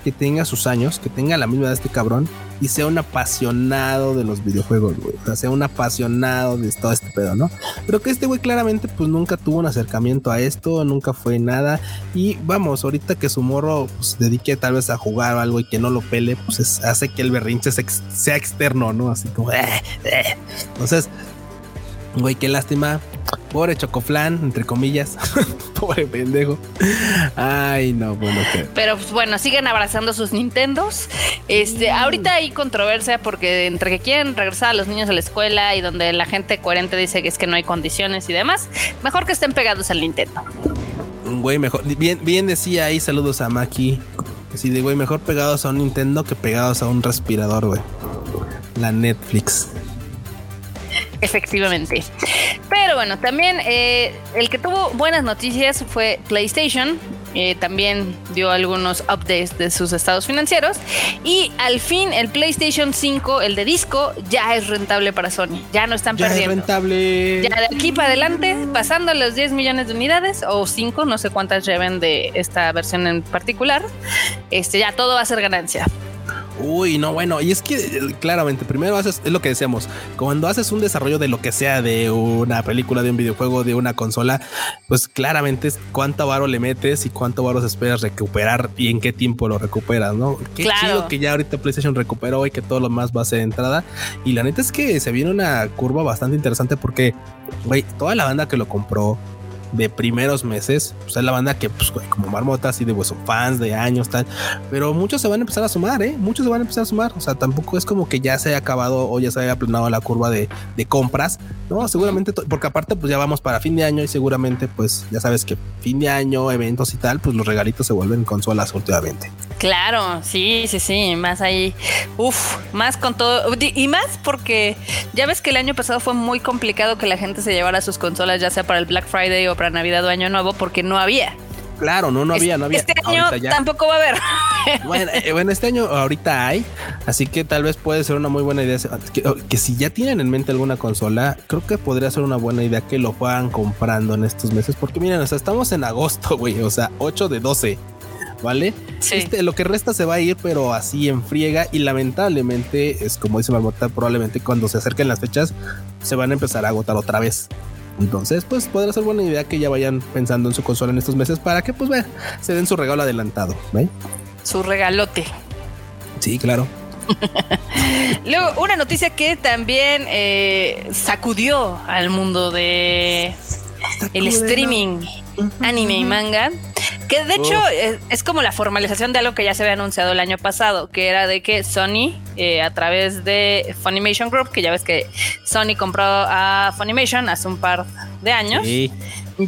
que tenga sus años, que tenga la misma edad este cabrón y sea un apasionado de los videojuegos, güey. O sea, sea un apasionado de todo este pedo, ¿no? Pero que este güey claramente pues nunca tuvo un acercamiento a esto, nunca fue nada. Y vamos, ahorita que su morro pues, se dedique tal vez a jugar o algo y que no lo pele, pues hace que el berrinche sea externo, ¿no? Así como... Eh, eh". Entonces, Güey, qué lástima. Pobre Chocoflan, entre comillas. Pobre pendejo. Ay, no, bueno. Pero pues, bueno, siguen abrazando sus Nintendos. Este, ahorita hay controversia porque entre que quieren regresar a los niños a la escuela y donde la gente coherente dice que es que no hay condiciones y demás, mejor que estén pegados al Nintendo. Güey, mejor. Bien, bien decía ahí, saludos a Maki. Que sí, de güey, mejor pegados a un Nintendo que pegados a un respirador, güey. La Netflix. Efectivamente. Pero bueno, también eh, el que tuvo buenas noticias fue PlayStation. Eh, también dio algunos updates de sus estados financieros. Y al fin el PlayStation 5, el de disco, ya es rentable para Sony. Ya no están ya perdiendo. Es rentable. Ya de aquí para adelante, pasando los 10 millones de unidades o 5, no sé cuántas lleven de esta versión en particular, este, ya todo va a ser ganancia. Uy, no, bueno, y es que eh, claramente, primero haces, es lo que decíamos, cuando haces un desarrollo de lo que sea, de una película, de un videojuego, de una consola, pues claramente es cuánto varo le metes y cuánto varo esperas recuperar y en qué tiempo lo recuperas, ¿no? Qué chido que ya ahorita PlayStation recuperó y que todo lo más va a ser entrada. Y la neta es que se viene una curva bastante interesante porque, güey, toda la banda que lo compró, de primeros meses, pues es la banda que, pues, como marmotas y de pues, fans de años, tal, pero muchos se van a empezar a sumar, ¿eh? Muchos se van a empezar a sumar, o sea, tampoco es como que ya se haya acabado o ya se haya aplanado la curva de compras, ¿no? Seguramente, porque aparte, pues ya vamos para fin de año y seguramente, pues ya sabes que fin de año, eventos y tal, pues los regalitos se vuelven consolas últimamente. Claro, sí, sí, sí, más ahí, uff, más con todo, y más porque ya ves que el año pasado fue muy complicado que la gente se llevara sus consolas, ya sea para el Black Friday o para Navidad o Año Nuevo, porque no había. Claro, no, no había, no había. Este año tampoco va a haber. Eh, bueno, este año ahorita hay, así que tal vez puede ser una muy buena idea. Que, si ya tienen en mente alguna consola, creo que podría ser una buena idea que lo puedan comprando en estos meses, porque miren, o sea, estamos en agosto, güey, o sea, 8 de 12. ¿vale? Este, lo que resta se va a ir, pero así en friega y lamentablemente es como dice Marmota, probablemente cuando se acerquen las fechas se van a empezar a agotar otra vez. Entonces, pues podría ser buena idea que ya vayan pensando en su consola en estos meses para que, pues, vean, se den su regalo adelantado. Su regalote. Sí, claro. Luego, una noticia que también eh, sacudió al mundo de el streaming, anime y manga Que de hecho es, como la formalización de algo que ya se había anunciado el año pasado, que era de que Sony, eh, a través de Funimation Group, que ya ves que Sony compró a Funimation hace un par de años,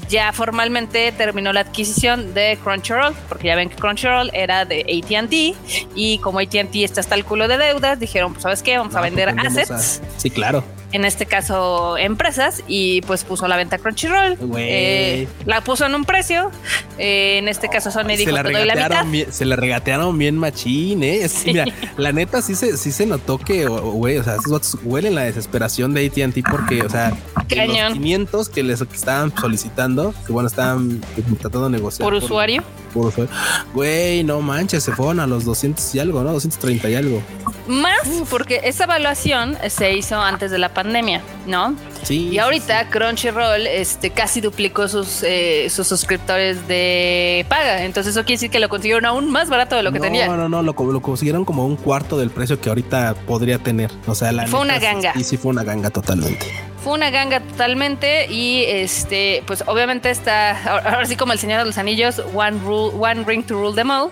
ya formalmente terminó la adquisición de Crunchyroll, porque ya ven que Crunchyroll era de ATT y como ATT está hasta el culo de deudas, dijeron, pues sabes qué, vamos a ah, pues vender assets. Sí, claro en este caso empresas, y pues puso la venta Crunchyroll. Eh, la puso en un precio. Eh, en este caso Sony dijo, se la doy la mitad. se la regatearon bien machín, ¿eh? Mira, la neta sí se, sí se notó que, güey, o sea, huelen la desesperación de AT&T porque, o sea, los 500 que les estaban solicitando, que bueno, estaban tratando de negociar. ¿Por, usuario? Por usuario. Güey, no manches, se fueron a los 200 y algo, ¿no? 230 y algo. Más porque esa evaluación se hizo antes de la pandemia, ¿no? Sí. Y ahorita Crunchyroll este, casi duplicó sus, eh, sus suscriptores de paga. Entonces eso quiere decir que lo consiguieron aún más barato de lo que tenía. No, no, no, lo, lo, consiguieron como un cuarto del precio que ahorita podría tener. O sea, la fue una ganga. Sí, sí, fue una ganga totalmente. Una ganga totalmente y este, pues obviamente está, ahora sí como el Señor de los Anillos, One, rule, one Ring to Rule them all.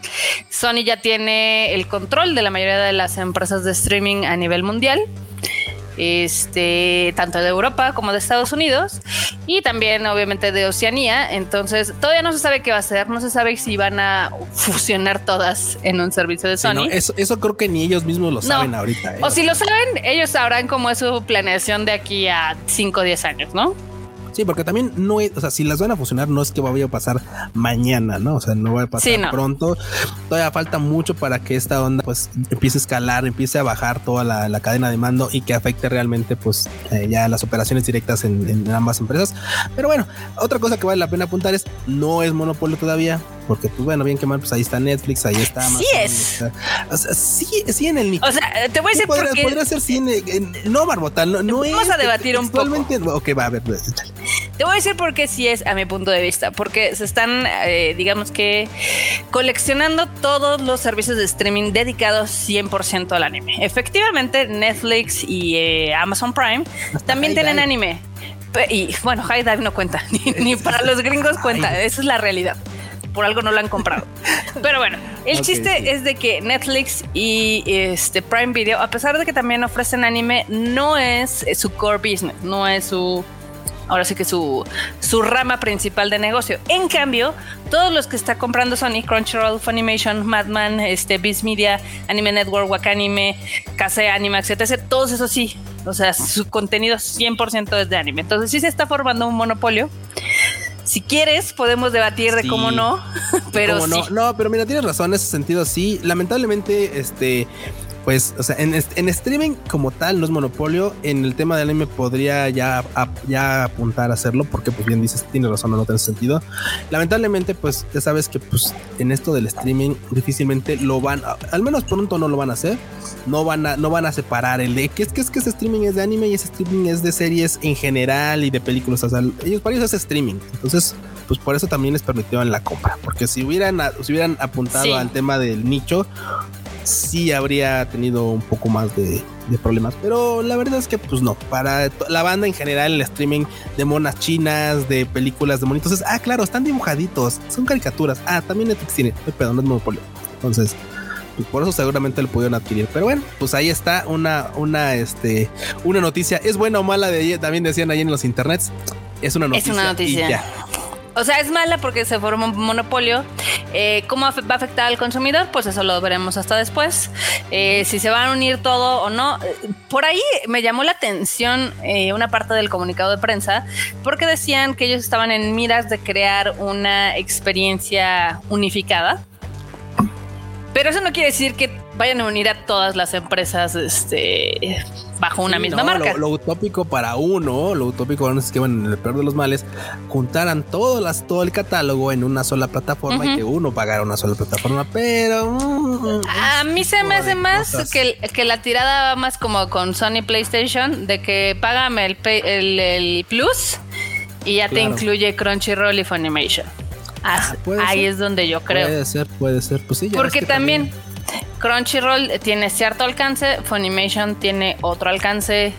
Sony ya tiene el control de la mayoría de las empresas de streaming a nivel mundial este, tanto de Europa como de Estados Unidos y también obviamente de Oceanía. Entonces todavía no se sabe qué va a ser, no se sabe si van a fusionar todas en un servicio de Sony. eso, creo que ni ellos mismos lo saben ahorita. ¿eh? O si lo saben, ellos sabrán cómo es su planeación de aquí a 5 o 10 años, ¿no? Sí, porque también no es, o sea, si las van a funcionar, no es que vaya a pasar mañana, ¿no? O sea, no va a pasar pronto. Todavía falta mucho para que esta onda pues empiece a escalar, empiece a bajar toda la, cadena de mando y que afecte realmente pues eh, ya las operaciones directas en, ambas empresas. Pero bueno, otra cosa que vale la pena apuntar es no es monopolio todavía. Porque, pues bueno, bien que mal, pues ahí está Netflix, ahí está Amazon. Sí es. o sea, sí, sí en el. O sea, te voy a decir podría, podría ser sí en, no, Barbota, no, no Vamos a debatir un poco. Ok, va, a ver, te voy a decir por qué sí es a mi punto de vista, porque se están, eh, digamos que, coleccionando todos los servicios de streaming dedicados 100% al anime. Efectivamente, Netflix y eh, Amazon Prime también tienen anime. Y bueno, High Dive no cuenta, ni, para los gringos cuenta, esa es la realidad. Por algo no lo han comprado. Pero bueno, el chiste es de que Netflix y este Prime Video, a pesar de que también ofrecen anime, no es su core business, no es su ahora sí que su, su rama principal de negocio. En cambio, todos los que está comprando Sony, Crunchyroll, Funimation, Madman, este, Biz Media, Anime Network, Wakanime, Kase Animax, etc., todos esos sí. O sea, su contenido 100% es de anime. Entonces sí se está formando un monopolio. Si quieres, podemos debatir de cómo no, pero no? No, pero mira, tienes razón en ese sentido. Sí, lamentablemente, este, pues, o sea, en, streaming como tal no es monopolio. En el tema del anime podría ya, ya apuntar a hacerlo, porque pues bien dices, tiene razón, no, tiene sentido. Lamentablemente, pues ya sabes que pues en esto del streaming difícilmente lo van, al menos pronto no lo van a hacer. No van a, no van a separar el de que es que es que ese streaming es de anime y ese streaming es de series en general y de películas. O sea, ellos para ellos es streaming. Entonces, pues por eso también les permitieron la compra. Porque si hubieran, si hubieran apuntado al tema del nicho, sí habría tenido un poco más de, problemas. Pero la verdad es que, pues no, para la banda en general, el streaming de monas chinas, de películas de monitos, ah, claro, están dibujaditos, son caricaturas. Ah, también Netflix tiene, perdón, no es monopolio. Entonces, pues por eso seguramente lo pudieron adquirir. Pero bueno, pues ahí está una, una, este, una noticia. ¿Es buena o mala? De, también decían ahí en los internets. Es una noticia. Es una noticia. O sea, es mala porque se forma un monopolio. Eh, ¿Cómo va a afectar al consumidor? Pues eso lo veremos hasta después. Eh, si se van a unir todo o no. Por ahí me llamó la atención eh, una parte del comunicado de prensa porque decían que ellos estaban en miras de crear una experiencia unificada. Pero eso no quiere decir que vayan a unir a todas las empresas este, bajo una misma marca. Lo, utópico para uno, lo utópico es que, bueno, en el peor de los males, juntaran todo, las, todo el catálogo en una sola plataforma y que uno pagara una sola plataforma, pero... Mm, a mí se me hace más que, que, la tirada va más como con Sony PlayStation, de que págame el, el, Plus y ya te incluye Crunchyroll y Funimation. Ah, ahí es donde yo creo. Puede ser, puede ser. Pues sí, Porque también Crunchyroll tiene cierto alcance, Funimation tiene otro alcance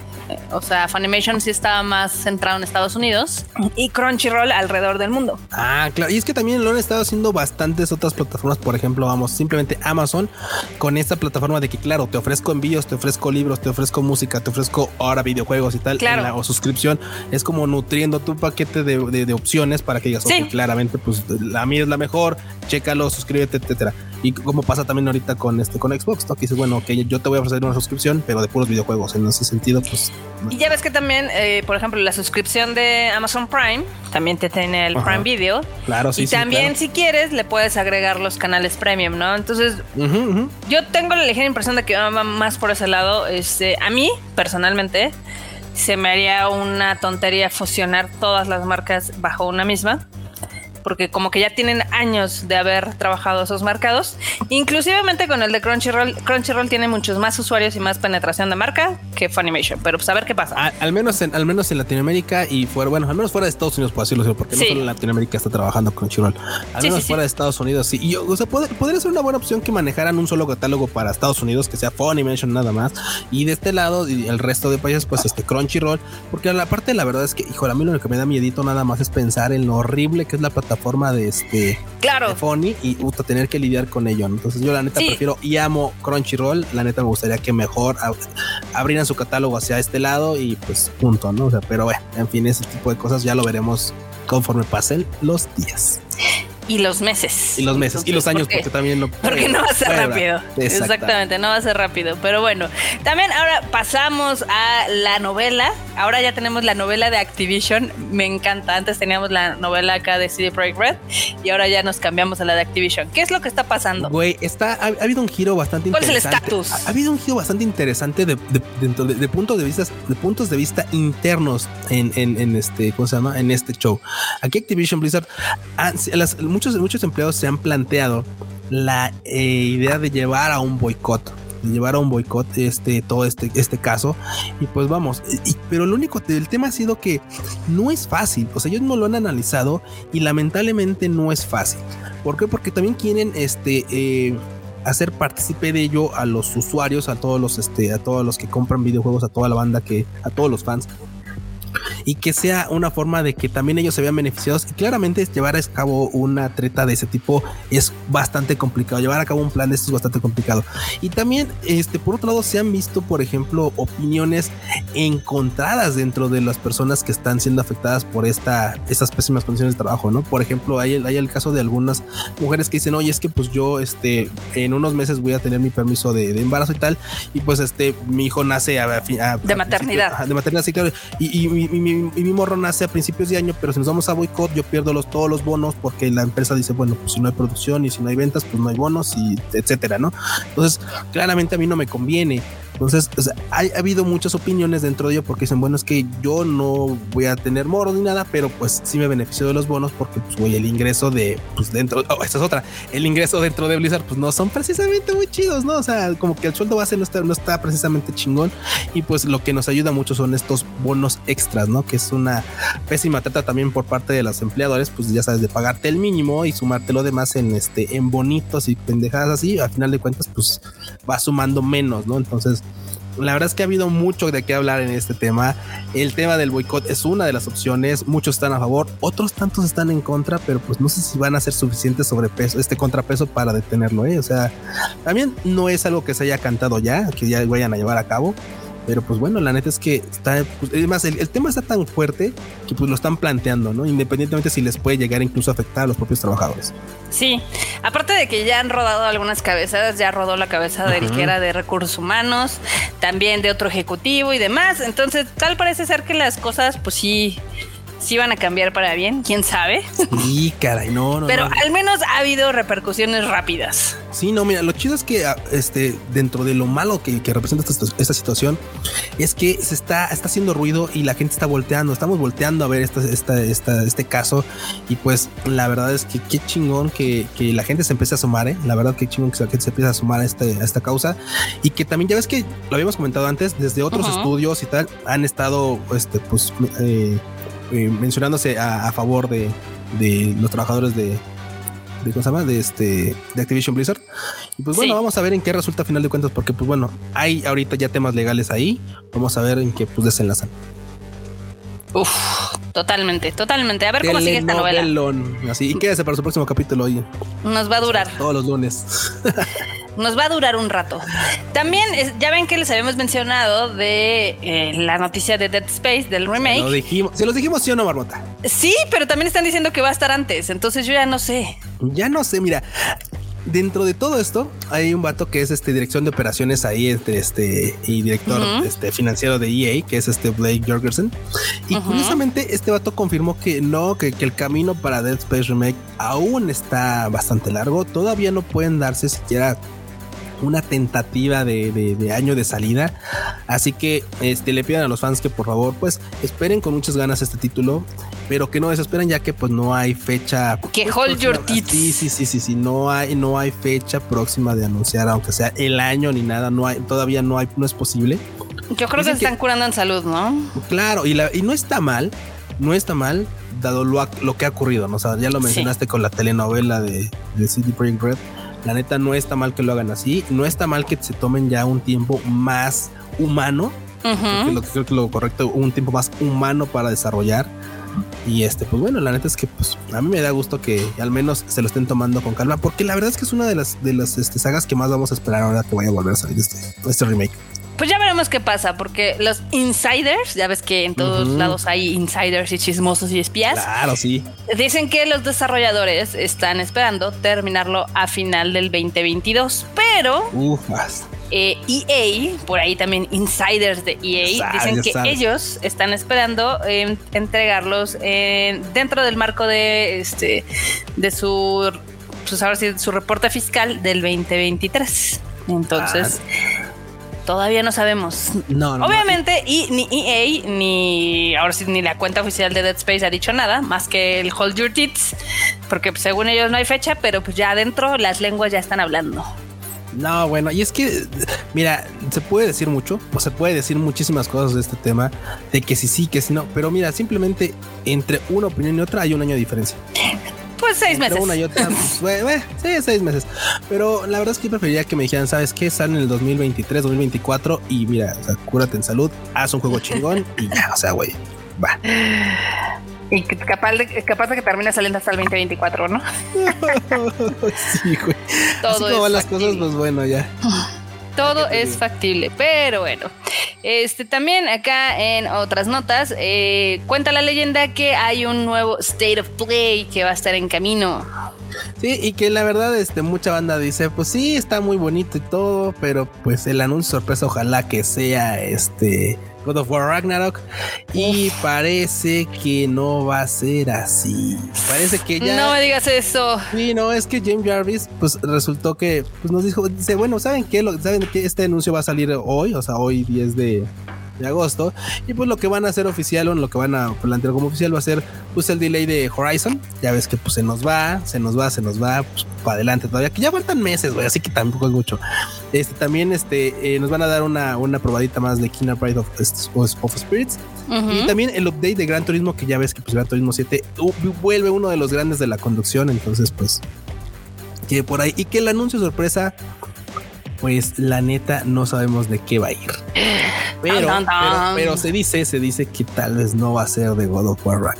O sea, Funimation sí estaba más centrado en Estados Unidos y Crunchyroll alrededor del mundo. Ah, claro. Y es que también lo han estado haciendo bastantes otras plataformas. Por ejemplo, vamos, simplemente Amazon con esta plataforma de que, claro, te ofrezco envíos, te ofrezco libros, te ofrezco música, te ofrezco ahora videojuegos y tal. Claro. o suscripción. Es como nutriendo tu paquete de, opciones para que digas, sí. claramente, pues la mía es la mejor, chécalo, suscríbete, etcétera. Y como pasa también ahorita con este con Xbox, ¿no? Que dice, bueno, que yo te voy a ofrecer una suscripción, pero de puros videojuegos. En ese sentido, pues. Y ya ves que también, eh, por ejemplo, la suscripción de Amazon Prime también te tiene el Prime Video. Claro, sí. Y también, si quieres, le puedes agregar los canales premium, ¿no? Entonces, yo tengo la ligera impresión de que va más por ese lado. Este, a mí, personalmente, se me haría una tontería fusionar todas las marcas bajo una misma porque como que ya tienen años de haber trabajado esos mercados. Inclusivemente con el de Crunchyroll, Crunchyroll tiene muchos más usuarios y más penetración de marca que Funimation, pero pues a ver qué pasa. al, menos en, al menos en Latinoamérica y fuera, bueno, al menos fuera de Estados Unidos, por decirlo porque no solo en Latinoamérica está trabajando Crunchyroll. Al menos fuera de Estados Unidos, sí. Y o sea, podría ser una buena opción que manejaran un solo catálogo para Estados Unidos, que sea Funimation nada más. Y de este lado y el resto de países, pues este Crunchyroll, porque la parte la verdad es que, hijo, a mí lo que me da miedito nada más es pensar en lo horrible que es la plataforma forma de este claro. de y tener que lidiar con ello. Entonces yo la neta prefiero y amo Crunchyroll. La neta me gustaría que mejor abrieran su catálogo hacia este lado y pues punto, ¿no? O sea, pero bueno, en fin, ese tipo de cosas ya lo veremos conforme pasen los días. Y los meses. Y los meses. y los años, porque, también lo. Porque no va a ser rápido. Exactamente. no va a ser rápido. Pero bueno, también ahora pasamos a la novela. Ahora ya tenemos la novela de Activision. Me encanta. Antes teníamos la novela acá de CD Projekt Red y ahora ya nos cambiamos a la de Activision. ¿Qué es lo que está pasando? Güey, está, ha, habido un giro bastante interesante. ¿Cuál es el estatus? Ha, habido un giro bastante interesante de, dentro de, puntos de vista, de puntos de vista internos en, en, este, ¿cómo se llama? En este show. Aquí Activision Blizzard, las, muchos, muchos empleados se han planteado la eh, idea de llevar a un boicot de llevar a un boicot este todo este este caso. Y pues vamos pero lo único el tema ha sido que no es fácil o sea ellos no lo han analizado y lamentablemente no es fácil. ¿por qué? porque también quieren este eh, hacer partícipe de ello a los usuarios, a todos los este, a todos los que compran videojuegos, a toda la banda que, a todos los fans y que sea una forma de que también ellos se vean beneficiados. Y claramente llevar a cabo una treta de ese tipo es bastante complicado. Llevar a cabo un plan de esto es bastante complicado. Y también, este, por otro lado, se han visto, por ejemplo, opiniones encontradas dentro de las personas que están siendo afectadas por esta, estas pésimas condiciones de trabajo, ¿no? Por ejemplo, hay, hay el caso de algunas mujeres que dicen, oye, es que pues yo, este, en unos meses voy a tener mi permiso de, embarazo y tal, y pues este, mi hijo nace a, de maternidad. de maternidad, sí, claro. Y, y, mi y mi morro nace a principios de año, pero si nos vamos a boicot, yo pierdo los, todos los bonos porque la empresa dice, bueno, pues si no hay producción y si no hay ventas, pues no hay bonos y etcétera, ¿no? Entonces, claramente a mí no me conviene. Entonces, ha, habido muchas opiniones dentro de ello porque dicen, bueno, es que yo no voy a tener moros ni nada, pero pues sí me beneficio de los bonos porque pues voy el ingreso de, pues dentro, oh, esta es otra, el ingreso dentro de Blizzard pues no son precisamente muy chidos, ¿no? O sea, como que el sueldo base no está, no está precisamente chingón y pues lo que nos ayuda mucho son estos bonos extras, ¿no? Que es una pésima trata también por parte de los empleadores, pues ya sabes, de pagarte el mínimo y sumarte lo demás en este, en bonitos y pendejadas así, al final de cuentas pues va sumando menos, ¿no? Entonces, la verdad es que ha habido mucho de qué hablar en este tema. El tema del boicot es una de las opciones. Muchos están a favor, otros tantos están en contra, pero pues no sé si van a ser suficientes sobrepeso, este contrapeso para detenerlo. ¿eh? O sea, también no es algo que se haya cantado ya, que ya vayan a llevar a cabo. Pero pues bueno, la neta es que está, pues, además el, tema está tan fuerte que pues lo están planteando, ¿no? Independientemente si les puede llegar incluso a afectar a los propios trabajadores. Sí, aparte de que ya han rodado algunas cabezas, ya rodó la cabeza del que era de recursos humanos, también de otro ejecutivo y demás. Entonces, tal parece ser que las cosas, pues sí, si van a cambiar para bien, quién sabe. Sí, caray, no, no. Pero al menos ha habido repercusiones rápidas. Sí, no, mira, lo chido es que ah, este, dentro de lo malo que, representa esta, situación es que se está, está haciendo ruido y la gente está volteando. Estamos volteando a ver esta, esta, este caso. Y pues la verdad es que qué chingón que, la gente se empiece a sumar, ¿eh? La verdad, qué chingón que la gente se empiece a sumar a, este, a esta causa. Y que también, ya ves que lo habíamos comentado antes, desde otros estudios y tal, han estado, este, pues, eh, eh, mencionándose a, favor de, los trabajadores de, de, ¿cómo se llama? de este de Activision Blizzard Y pues bueno, vamos a ver en qué resulta a final de cuentas, porque pues bueno, hay ahorita ya temas legales ahí. Vamos a ver en qué pues desenlazan. Uf, totalmente, totalmente. A ver cómo sigue esta novela. Así, y quédese para su próximo capítulo hoy. Nos va a durar. Todos los lunes. Nos va a durar un rato. También ya ven que les habíamos mencionado de eh, la noticia de Dead Space, del remake. Lo dijimos, se los dijimos sí o no, Barbota. Sí, pero también están diciendo que va a estar antes. Entonces yo ya no sé. Ya no sé, mira dentro de todo esto hay un vato que es este dirección de operaciones ahí este, este y director este financiero de EA que es este Blake Jorgensen y curiosamente este vato confirmó que no que, que, el camino para Dead Space Remake aún está bastante largo todavía no pueden darse siquiera una tentativa de, año de salida. Así que este, le pidan a los fans que por favor pues esperen con muchas ganas este título, pero que no desesperen ya que pues no hay fecha. Que pues, hold your tits. Sí, sí, sí, sí, sí, no hay, no hay fecha próxima de anunciar, aunque sea el año ni nada, no hay, todavía no hay, no es posible. Yo creo que se están curando en salud, ¿no? Claro, y, la, y no está mal, no está mal, dado lo, lo que ha ocurrido, ¿no? O sea, ya lo mencionaste con la telenovela de, de City Project Red la neta no está mal que lo hagan así, no está mal que se tomen ya un tiempo más humano, lo que creo que lo correcto, un tiempo más humano para desarrollar. Y este, pues bueno, la neta es que pues a mí me da gusto que al menos se lo estén tomando con calma, porque la verdad es que es una de las de las este, sagas que más vamos a esperar ahora que vaya a volver a salir este, este remake. Pues ya veremos qué pasa, porque los insiders, ya ves que en todos lados hay insiders y chismosos y espías. Claro, sí. Dicen que los desarrolladores están esperando terminarlo a final del 2022, pero Ufas. EA, eh, e por ahí también insiders de EA, dicen que ellos están esperando entregarlos dentro del marco de este de su pues ahora sí, su reporte fiscal del 2023. Entonces, ah, Todavía no sabemos. No, Obviamente, y ni EA ni ahora sí ni la cuenta oficial de Dead Space ha dicho nada, más que el Hold Your Tits, porque pues, según ellos no hay fecha, pero pues ya adentro las lenguas ya están hablando. No, bueno, y es que, mira, se puede decir mucho, o se puede decir muchísimas cosas de este tema, de que sí, sí, que sí, no, pero mira, simplemente entre una opinión y otra hay un año de diferencia. Pues seis meses. Una y otra, pues, sí, seis meses. Pero la verdad es que preferiría que me dijeran, ¿sabes qué? Salen en el 2023, 2024 y mira, o sea, cúrate en salud, haz un juego chingón y ya, o sea, güey, va. Y capaz de, capaz de que termine saliendo hasta el 2024, ¿no? sí, güey. Todo Así como van las cosas, pues bueno, ya. Todo es factible, pero bueno. Este también acá en otras notas eh, cuenta la leyenda que hay un nuevo State of Play que va a estar en camino. Sí, y que la verdad, este, mucha banda dice, pues sí, está muy bonito y todo, pero pues el anuncio sorpresa, ojalá que sea este God of War Ragnarok. Y parece que no va a ser así. Parece que ya. No me digas eso. Sí, no, es que James Jarvis, pues resultó que pues, nos dijo, dice, bueno, ¿saben qué? ¿Saben que este anuncio va a salir hoy? O sea, hoy 10 de, de agosto. Y pues lo que van a hacer oficial o lo que van a plantear como oficial va a ser pues el delay de Horizon. Ya ves que pues se nos va, se nos va, se nos va pues, para adelante todavía, que ya faltan meses, güey, así que tampoco es mucho. Este también este eh, nos van a dar una, una probadita más de Kingdom Pride of, of Spirits. Y también el update de Gran Turismo, que ya ves que pues Gran Turismo 7 vuelve uno de los grandes de la conducción. Entonces, pues, que por ahí. Y que el anuncio sorpresa pues la neta no sabemos de qué va a ir. Pero, pero, se dice, se dice que tal vez no va a ser de God of War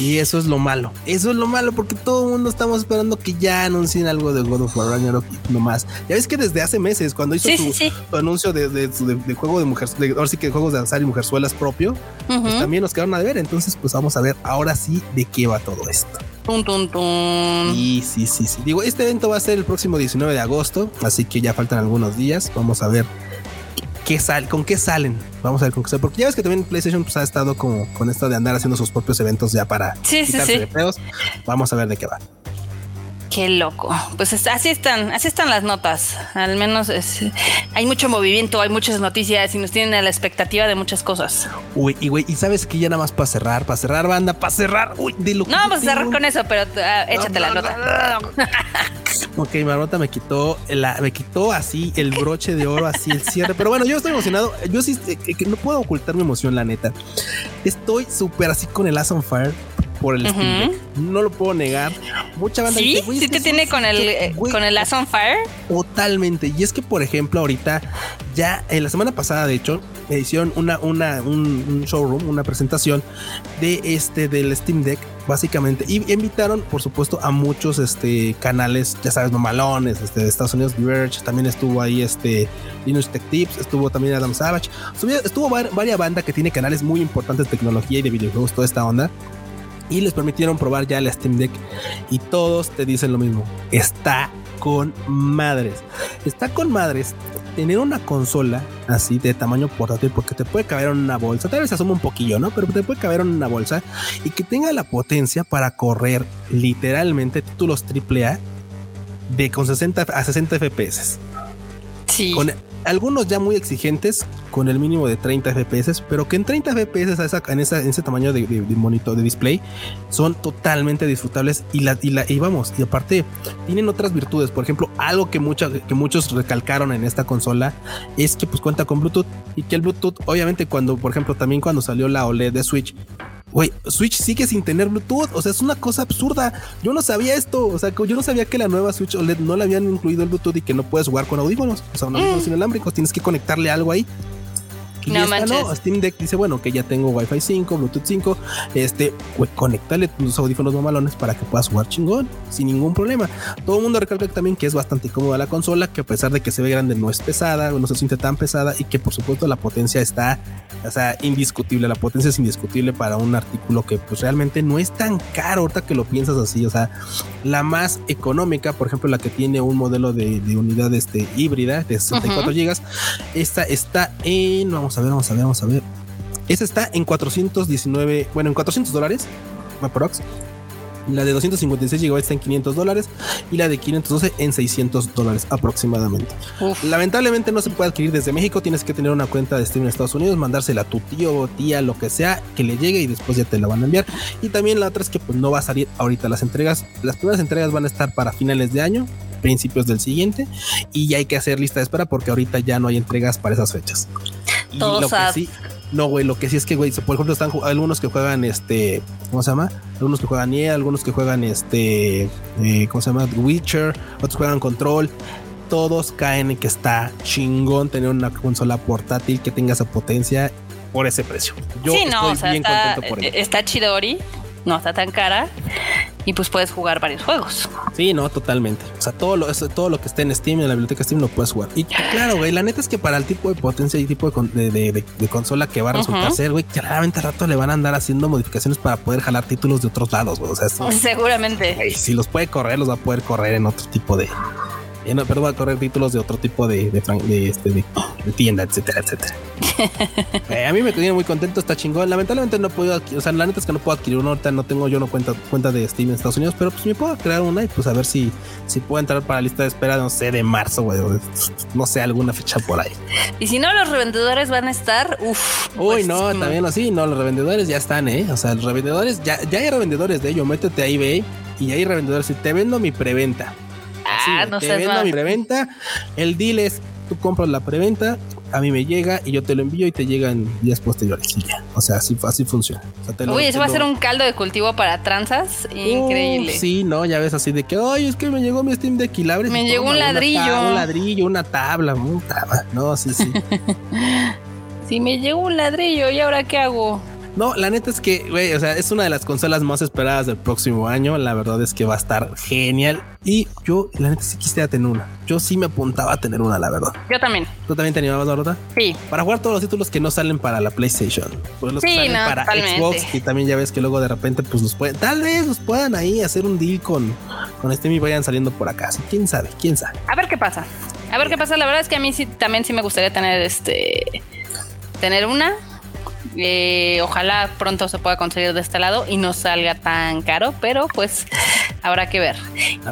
Y eso es lo malo. Eso es lo malo porque todo el mundo estamos esperando que ya anuncien algo de God of War Ragnarok nomás. Ya ves que desde hace meses, cuando hizo su, anuncio de, de, juego de mujer, de, ahora sí que juegos de azar y mujerzuelas propio, pues también nos quedaron a ver. Entonces, pues vamos a ver ahora sí de qué va todo esto. Y sí, sí, sí. Digo, este evento va a ser el próximo 19 de agosto, así que ya faltan algunos días. Vamos a ver qué sale, con qué salen. Vamos a ver con qué salen. Porque ya ves que también PlayStation pues, ha estado como con esto de andar haciendo sus propios eventos ya para sí, sí, sí. Vamos a ver de qué va. Qué loco. Pues así están, así están las notas. Al menos hay mucho movimiento, hay muchas noticias y nos tienen a la expectativa de muchas cosas. Uy, y güey, y sabes que ya nada más para cerrar, para cerrar, banda, para cerrar. Uy, de lo No, vamos a cerrar con eso, pero ah, échate la nota. ok, Marota me quitó la, me quitó así el broche de oro, así el cierre. Pero bueno, yo estoy emocionado. Yo sí eh, que no puedo ocultar mi emoción, la neta. Estoy súper así con el Ass on Fire por el Steam Deck. No lo puedo negar. Mucha banda sí, dice, sí te tiene con el, eh, con el Last on Fire. Totalmente. Y es que, por ejemplo, ahorita ya en la semana pasada, de hecho, hicieron una, una, un, showroom, una presentación de este del Steam Deck, básicamente. Y invitaron, por supuesto, a muchos este, canales, ya sabes, normalones, este, de Estados Unidos, Diverge, también estuvo ahí este Linux Tech Tips, estuvo también Adam Savage, estuvo, varias bandas que tiene canales muy importantes de tecnología y de videojuegos, toda esta onda. Y les permitieron probar ya el Steam Deck y todos te dicen lo mismo. Está con madres. Está con madres tener una consola así de tamaño portátil porque te puede caber en una bolsa, tal vez se asuma un poquillo, ¿no? Pero te puede caber en una bolsa y que tenga la potencia para correr literalmente títulos AAA de con 60 a 60 FPS. Sí. Con algunos ya muy exigentes con el mínimo de 30 FPS, pero que en 30 FPS en, ese tamaño de, monitor de display son totalmente disfrutables y, la, vamos, y aparte tienen otras virtudes. Por ejemplo, algo que, que muchos recalcaron en esta consola es que pues cuenta con Bluetooth y que el Bluetooth, obviamente, cuando, por ejemplo, también cuando salió la OLED de Switch, Güey, Switch sigue sin tener Bluetooth. O sea, es una cosa absurda. Yo no sabía esto. O sea, yo no sabía que la nueva Switch OLED no le habían incluido el Bluetooth y que no puedes jugar con audífonos. O sea, un audífonos mm. inalámbricos. Tienes que conectarle algo ahí. Y no, no, Steam Deck dice, bueno, que ya tengo Wi-Fi 5, Bluetooth 5, este, pues conectale tus audífonos mamalones para que puedas jugar chingón, sin ningún problema. Todo el mundo recalca también que es bastante cómoda la consola, que a pesar de que se ve grande no es pesada, no se siente tan pesada y que por supuesto la potencia está, o sea, indiscutible, la potencia es indiscutible para un artículo que pues realmente no es tan caro ahorita que lo piensas así, o sea, la más económica, por ejemplo, la que tiene un modelo de, unidad este, híbrida de 64 GB, esta está en, vamos a ver, vamos a ver, vamos a ver. Esa está en 419, bueno, en 400 dólares, aprox. La de 256 GB está en 500 dólares y la de 512 en 600 dólares aproximadamente. Lamentablemente no se puede adquirir desde México. Tienes que tener una cuenta de Steam en Estados Unidos, mandársela a tu tío, tía, lo que sea, que le llegue y después ya te la van a enviar. Y también la otra es que pues no va a salir ahorita las entregas. Las primeras entregas van a estar para finales de año, principios del siguiente y ya hay que hacer lista de espera porque ahorita ya no hay entregas para esas fechas. Y lo que sí, no, güey, lo que sí es que, güey, por ejemplo, están algunos que juegan este, ¿cómo se llama? Algunos que juegan EA, algunos que juegan este, eh, ¿cómo se llama? Witcher, otros juegan Control. Todos caen en que está chingón tener una consola portátil que tenga esa potencia por ese precio. Yo sí, no, estoy bien está, contento por ello. Está chidori, no está tan cara y pues puedes jugar varios juegos. Sí, no, totalmente. O sea, todo lo, todo lo que esté en Steam, en la biblioteca Steam, lo puedes jugar. Y claro, güey, la neta es que para el tipo de potencia y tipo de, consola que va a resultar ser, güey, claramente al rato le van a andar haciendo modificaciones para poder jalar títulos de otros lados, güey. O sea, seguramente. si los puede correr, los va a poder correr en otro tipo de, pero va a correr títulos de otro tipo de, de, este, de, tienda, etcétera, etcétera. Eh, a mí me tiene muy contento, está chingón. Lamentablemente no puedo, o sea, la neta es que no puedo adquirir una ahorita, no tengo yo no cuenta, cuenta de Steam en Estados Unidos, pero pues me puedo crear una y pues a ver si, si puedo entrar para la lista de espera, no sé, de marzo, güey, no sé, alguna fecha por ahí. Y si no, los revendedores van a estar, uff. Uy, pues, no, también así, no, los revendedores ya están, eh. O sea, los revendedores, ya, ya hay revendedores de ello, métete a eBay y hay revendedores. Si te vendo mi preventa Ah, no te vendo mi preventa. El deal es tú compras la preventa, a mí me llega y yo te lo envío y te llega en días posteriores. O sea, así, así funciona. Uy, eso va a ser un caldo de cultivo para tranzas. Increíble. sí, no, ya ves así de que, ay, es que me llegó mi Steam de Quilabres. Me llegó un ladrillo. un ladrillo, una tabla, No, sí, sí. sí, me llegó un ladrillo, ¿y ahora qué hago? No, la neta es que, güey, o sea, es una de las consolas más esperadas del próximo año. La verdad es que va a estar genial. Y yo, la neta, sí quisiera tener una. Yo sí me apuntaba a tener una, la verdad. Yo también. ¿Tú también te animabas, Dorota? Sí. Para jugar todos los títulos que no salen para la PlayStation. Pues los que salen para Xbox. Y también ya ves que luego de repente, pues los pueden, tal vez los puedan ahí hacer un deal con, con Steam y vayan saliendo por acá. quién sabe, quién sabe. A ver qué pasa. A ver qué pasa. La verdad es que a mí sí, también sí me gustaría tener este, tener una eh, ojalá pronto se pueda conseguir de este lado y no salga tan caro, pero pues habrá que ver.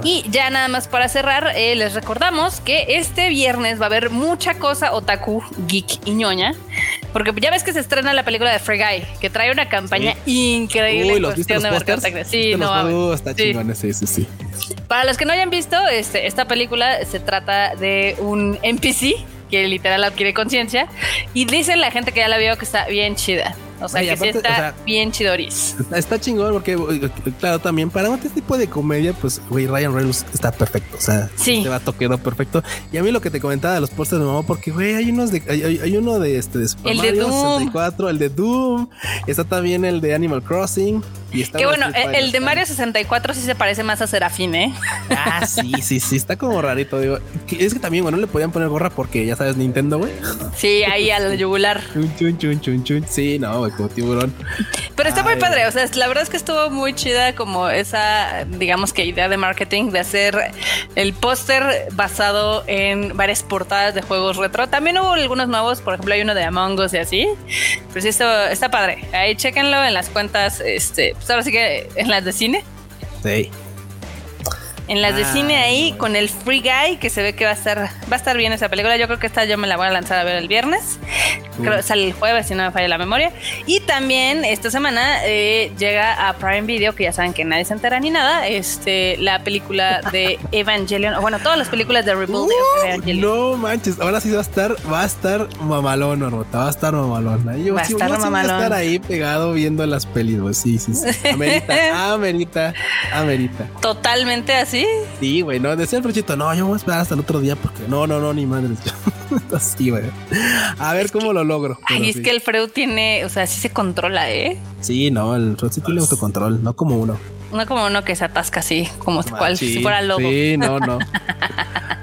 Y ya nada más para cerrar, eh, les recordamos que este viernes va a haber mucha cosa otaku, geek y ñoña. Porque ya ves que se estrena la película de Free Guy, que trae una campaña increíble en cuestión de Sí, no, está chingón, sí, sí, sí. Para los que no hayan visto, este, esta película se trata de un NPC que literal adquiere conciencia. Y dicen la gente que ya la vio que está bien chida. O sea, que sí está bien chidoris. Está, chingón porque, claro, también para este tipo de comedia, pues, güey, Ryan Reynolds está perfecto. O sea, sí. te va toquedo perfecto. Y a mí lo que te comentaba de los pósters de mamá, porque, güey, hay unos de, hay, uno de este, de Super el de Doom. 64, el de Doom. Está también el de Animal Crossing. Y está que bueno, el, de Mario 64 sí se parece más a Serafín, ¿eh? Ah, sí, sí, sí, está como rarito. Digo, es que también, bueno, le podían poner gorra porque ya sabes, Nintendo, güey. Sí, ahí al yugular. Chun, chun, chun, chun, chun. Sí, no, güey, como tiburón. Pero está muy padre. O sea, la verdad es que estuvo muy chida como esa, digamos que idea de marketing de hacer el póster basado en varias portadas de juegos retro. También hubo algunos nuevos, por ejemplo, hay uno de Among Us y así. Pero sí, esto está padre. Ahí chéquenlo en las cuentas, este, pues ahora sí que en las de cine. Sí en las de cine ahí con el Free Guy que se ve que va a estar va a estar bien esa película. Yo creo que esta yo me la voy a lanzar a ver el viernes. Creo que sale el jueves si no me falla la memoria. Y también esta semana eh, llega a Prime Video que ya saben que nadie se entera ni nada. Este la película de Evangelion, bueno todas las películas de Rebuild uh, Evangelion. No manches, ahora sí va a estar va a estar mamalón, Norota, va a estar mamalón. Yo, va a estar mamalón. a estar ahí pegado viendo las pelis, Sí, sí, sí. Amerita, amerita, amerita. Totalmente así Sí, güey, no, decía el Frochito, no, yo voy a esperar hasta el otro día porque no, no, no, ni madres. Así, güey. A ver cómo lo logro. Ay, es que el Freud tiene, o sea, sí se controla, ¿eh? Sí, no, el Freud sí tiene autocontrol, no como uno. No como uno que se atasca así, como cual, si fuera lobo. Sí, no, no.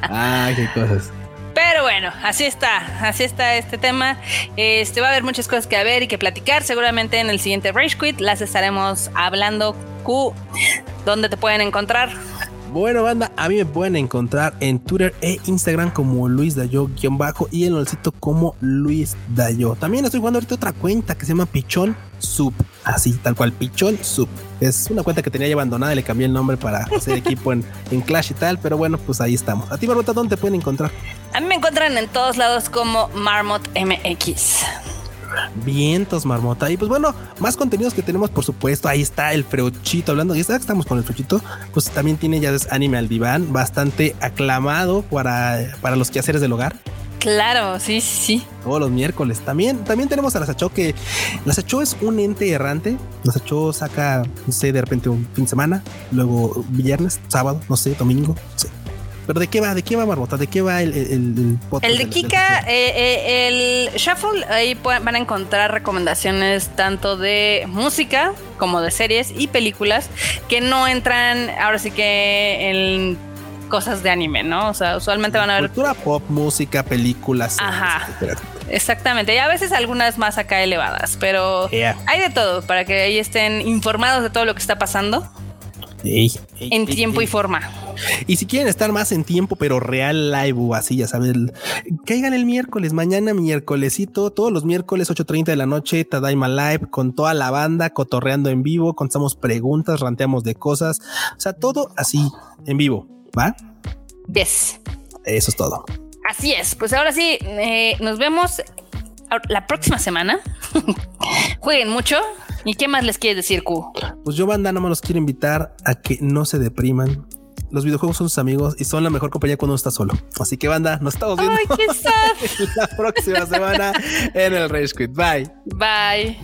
Ay, qué cosas. Pero bueno, así está, así está este tema. Este va a haber muchas cosas que ver y que platicar. Seguramente en el siguiente Rage Quit las estaremos hablando. Q, ¿dónde te pueden encontrar? Bueno, banda, a mí me pueden encontrar en Twitter e Instagram como Luis Dayo-bajo y en el sitio como Luis Dayo. También estoy jugando ahorita otra cuenta que se llama Pichón Sub, así tal cual, Pichón Sub. Es una cuenta que tenía ya abandonada y le cambié el nombre para hacer equipo en, en Clash y tal, pero bueno, pues ahí estamos. A ti, Barbota, ¿dónde te pueden encontrar? A mí me encuentran en todos lados como Marmot MX. Vientos, marmota. Y pues bueno, más contenidos que tenemos, por supuesto. Ahí está el Freuchito hablando. Y estamos con el Freuchito. Pues también tiene ya es anime al diván, bastante aclamado para, para los quehaceres del hogar. Claro, sí, sí. Todos los miércoles. También, también tenemos a la Sacho que la Sacho es un ente errante. La Sacho saca, no sé, de repente un fin de semana, luego viernes, sábado, no sé, domingo. No sé pero ¿de qué va? ¿De qué va Marmota? ¿De qué va el, el, el, de Kika, eh, eh, el Shuffle, ahí van a encontrar recomendaciones tanto de música como de series y películas que no entran ahora sí que en cosas de anime, ¿no? O sea, usualmente van a ver... Cultura pop, música, películas. Ajá. Exactamente. Y a veces algunas más acá elevadas, pero hay de todo para que ahí estén informados de todo lo que está pasando en tiempo y forma. Y si quieren estar más en tiempo, pero real live o así, ya saben, caigan el miércoles, mañana miércolesito, todos los miércoles 8.30 de la noche, Tadaima Live, con toda la banda, cotorreando en vivo, contamos preguntas, ranteamos de cosas, o sea, todo así, en vivo, ¿va? Yes. Eso es todo. Así es, pues ahora sí, eh, nos vemos la próxima semana. Jueguen mucho, ¿Y qué más les quieres decir, Q? Pues yo, banda, no me los quiero invitar a que no se depriman. Los videojuegos son sus amigos y son la mejor compañía cuando uno está solo. Así que, banda, nos estamos viendo Ay, qué la próxima semana en el Rage Quit. Bye. Bye.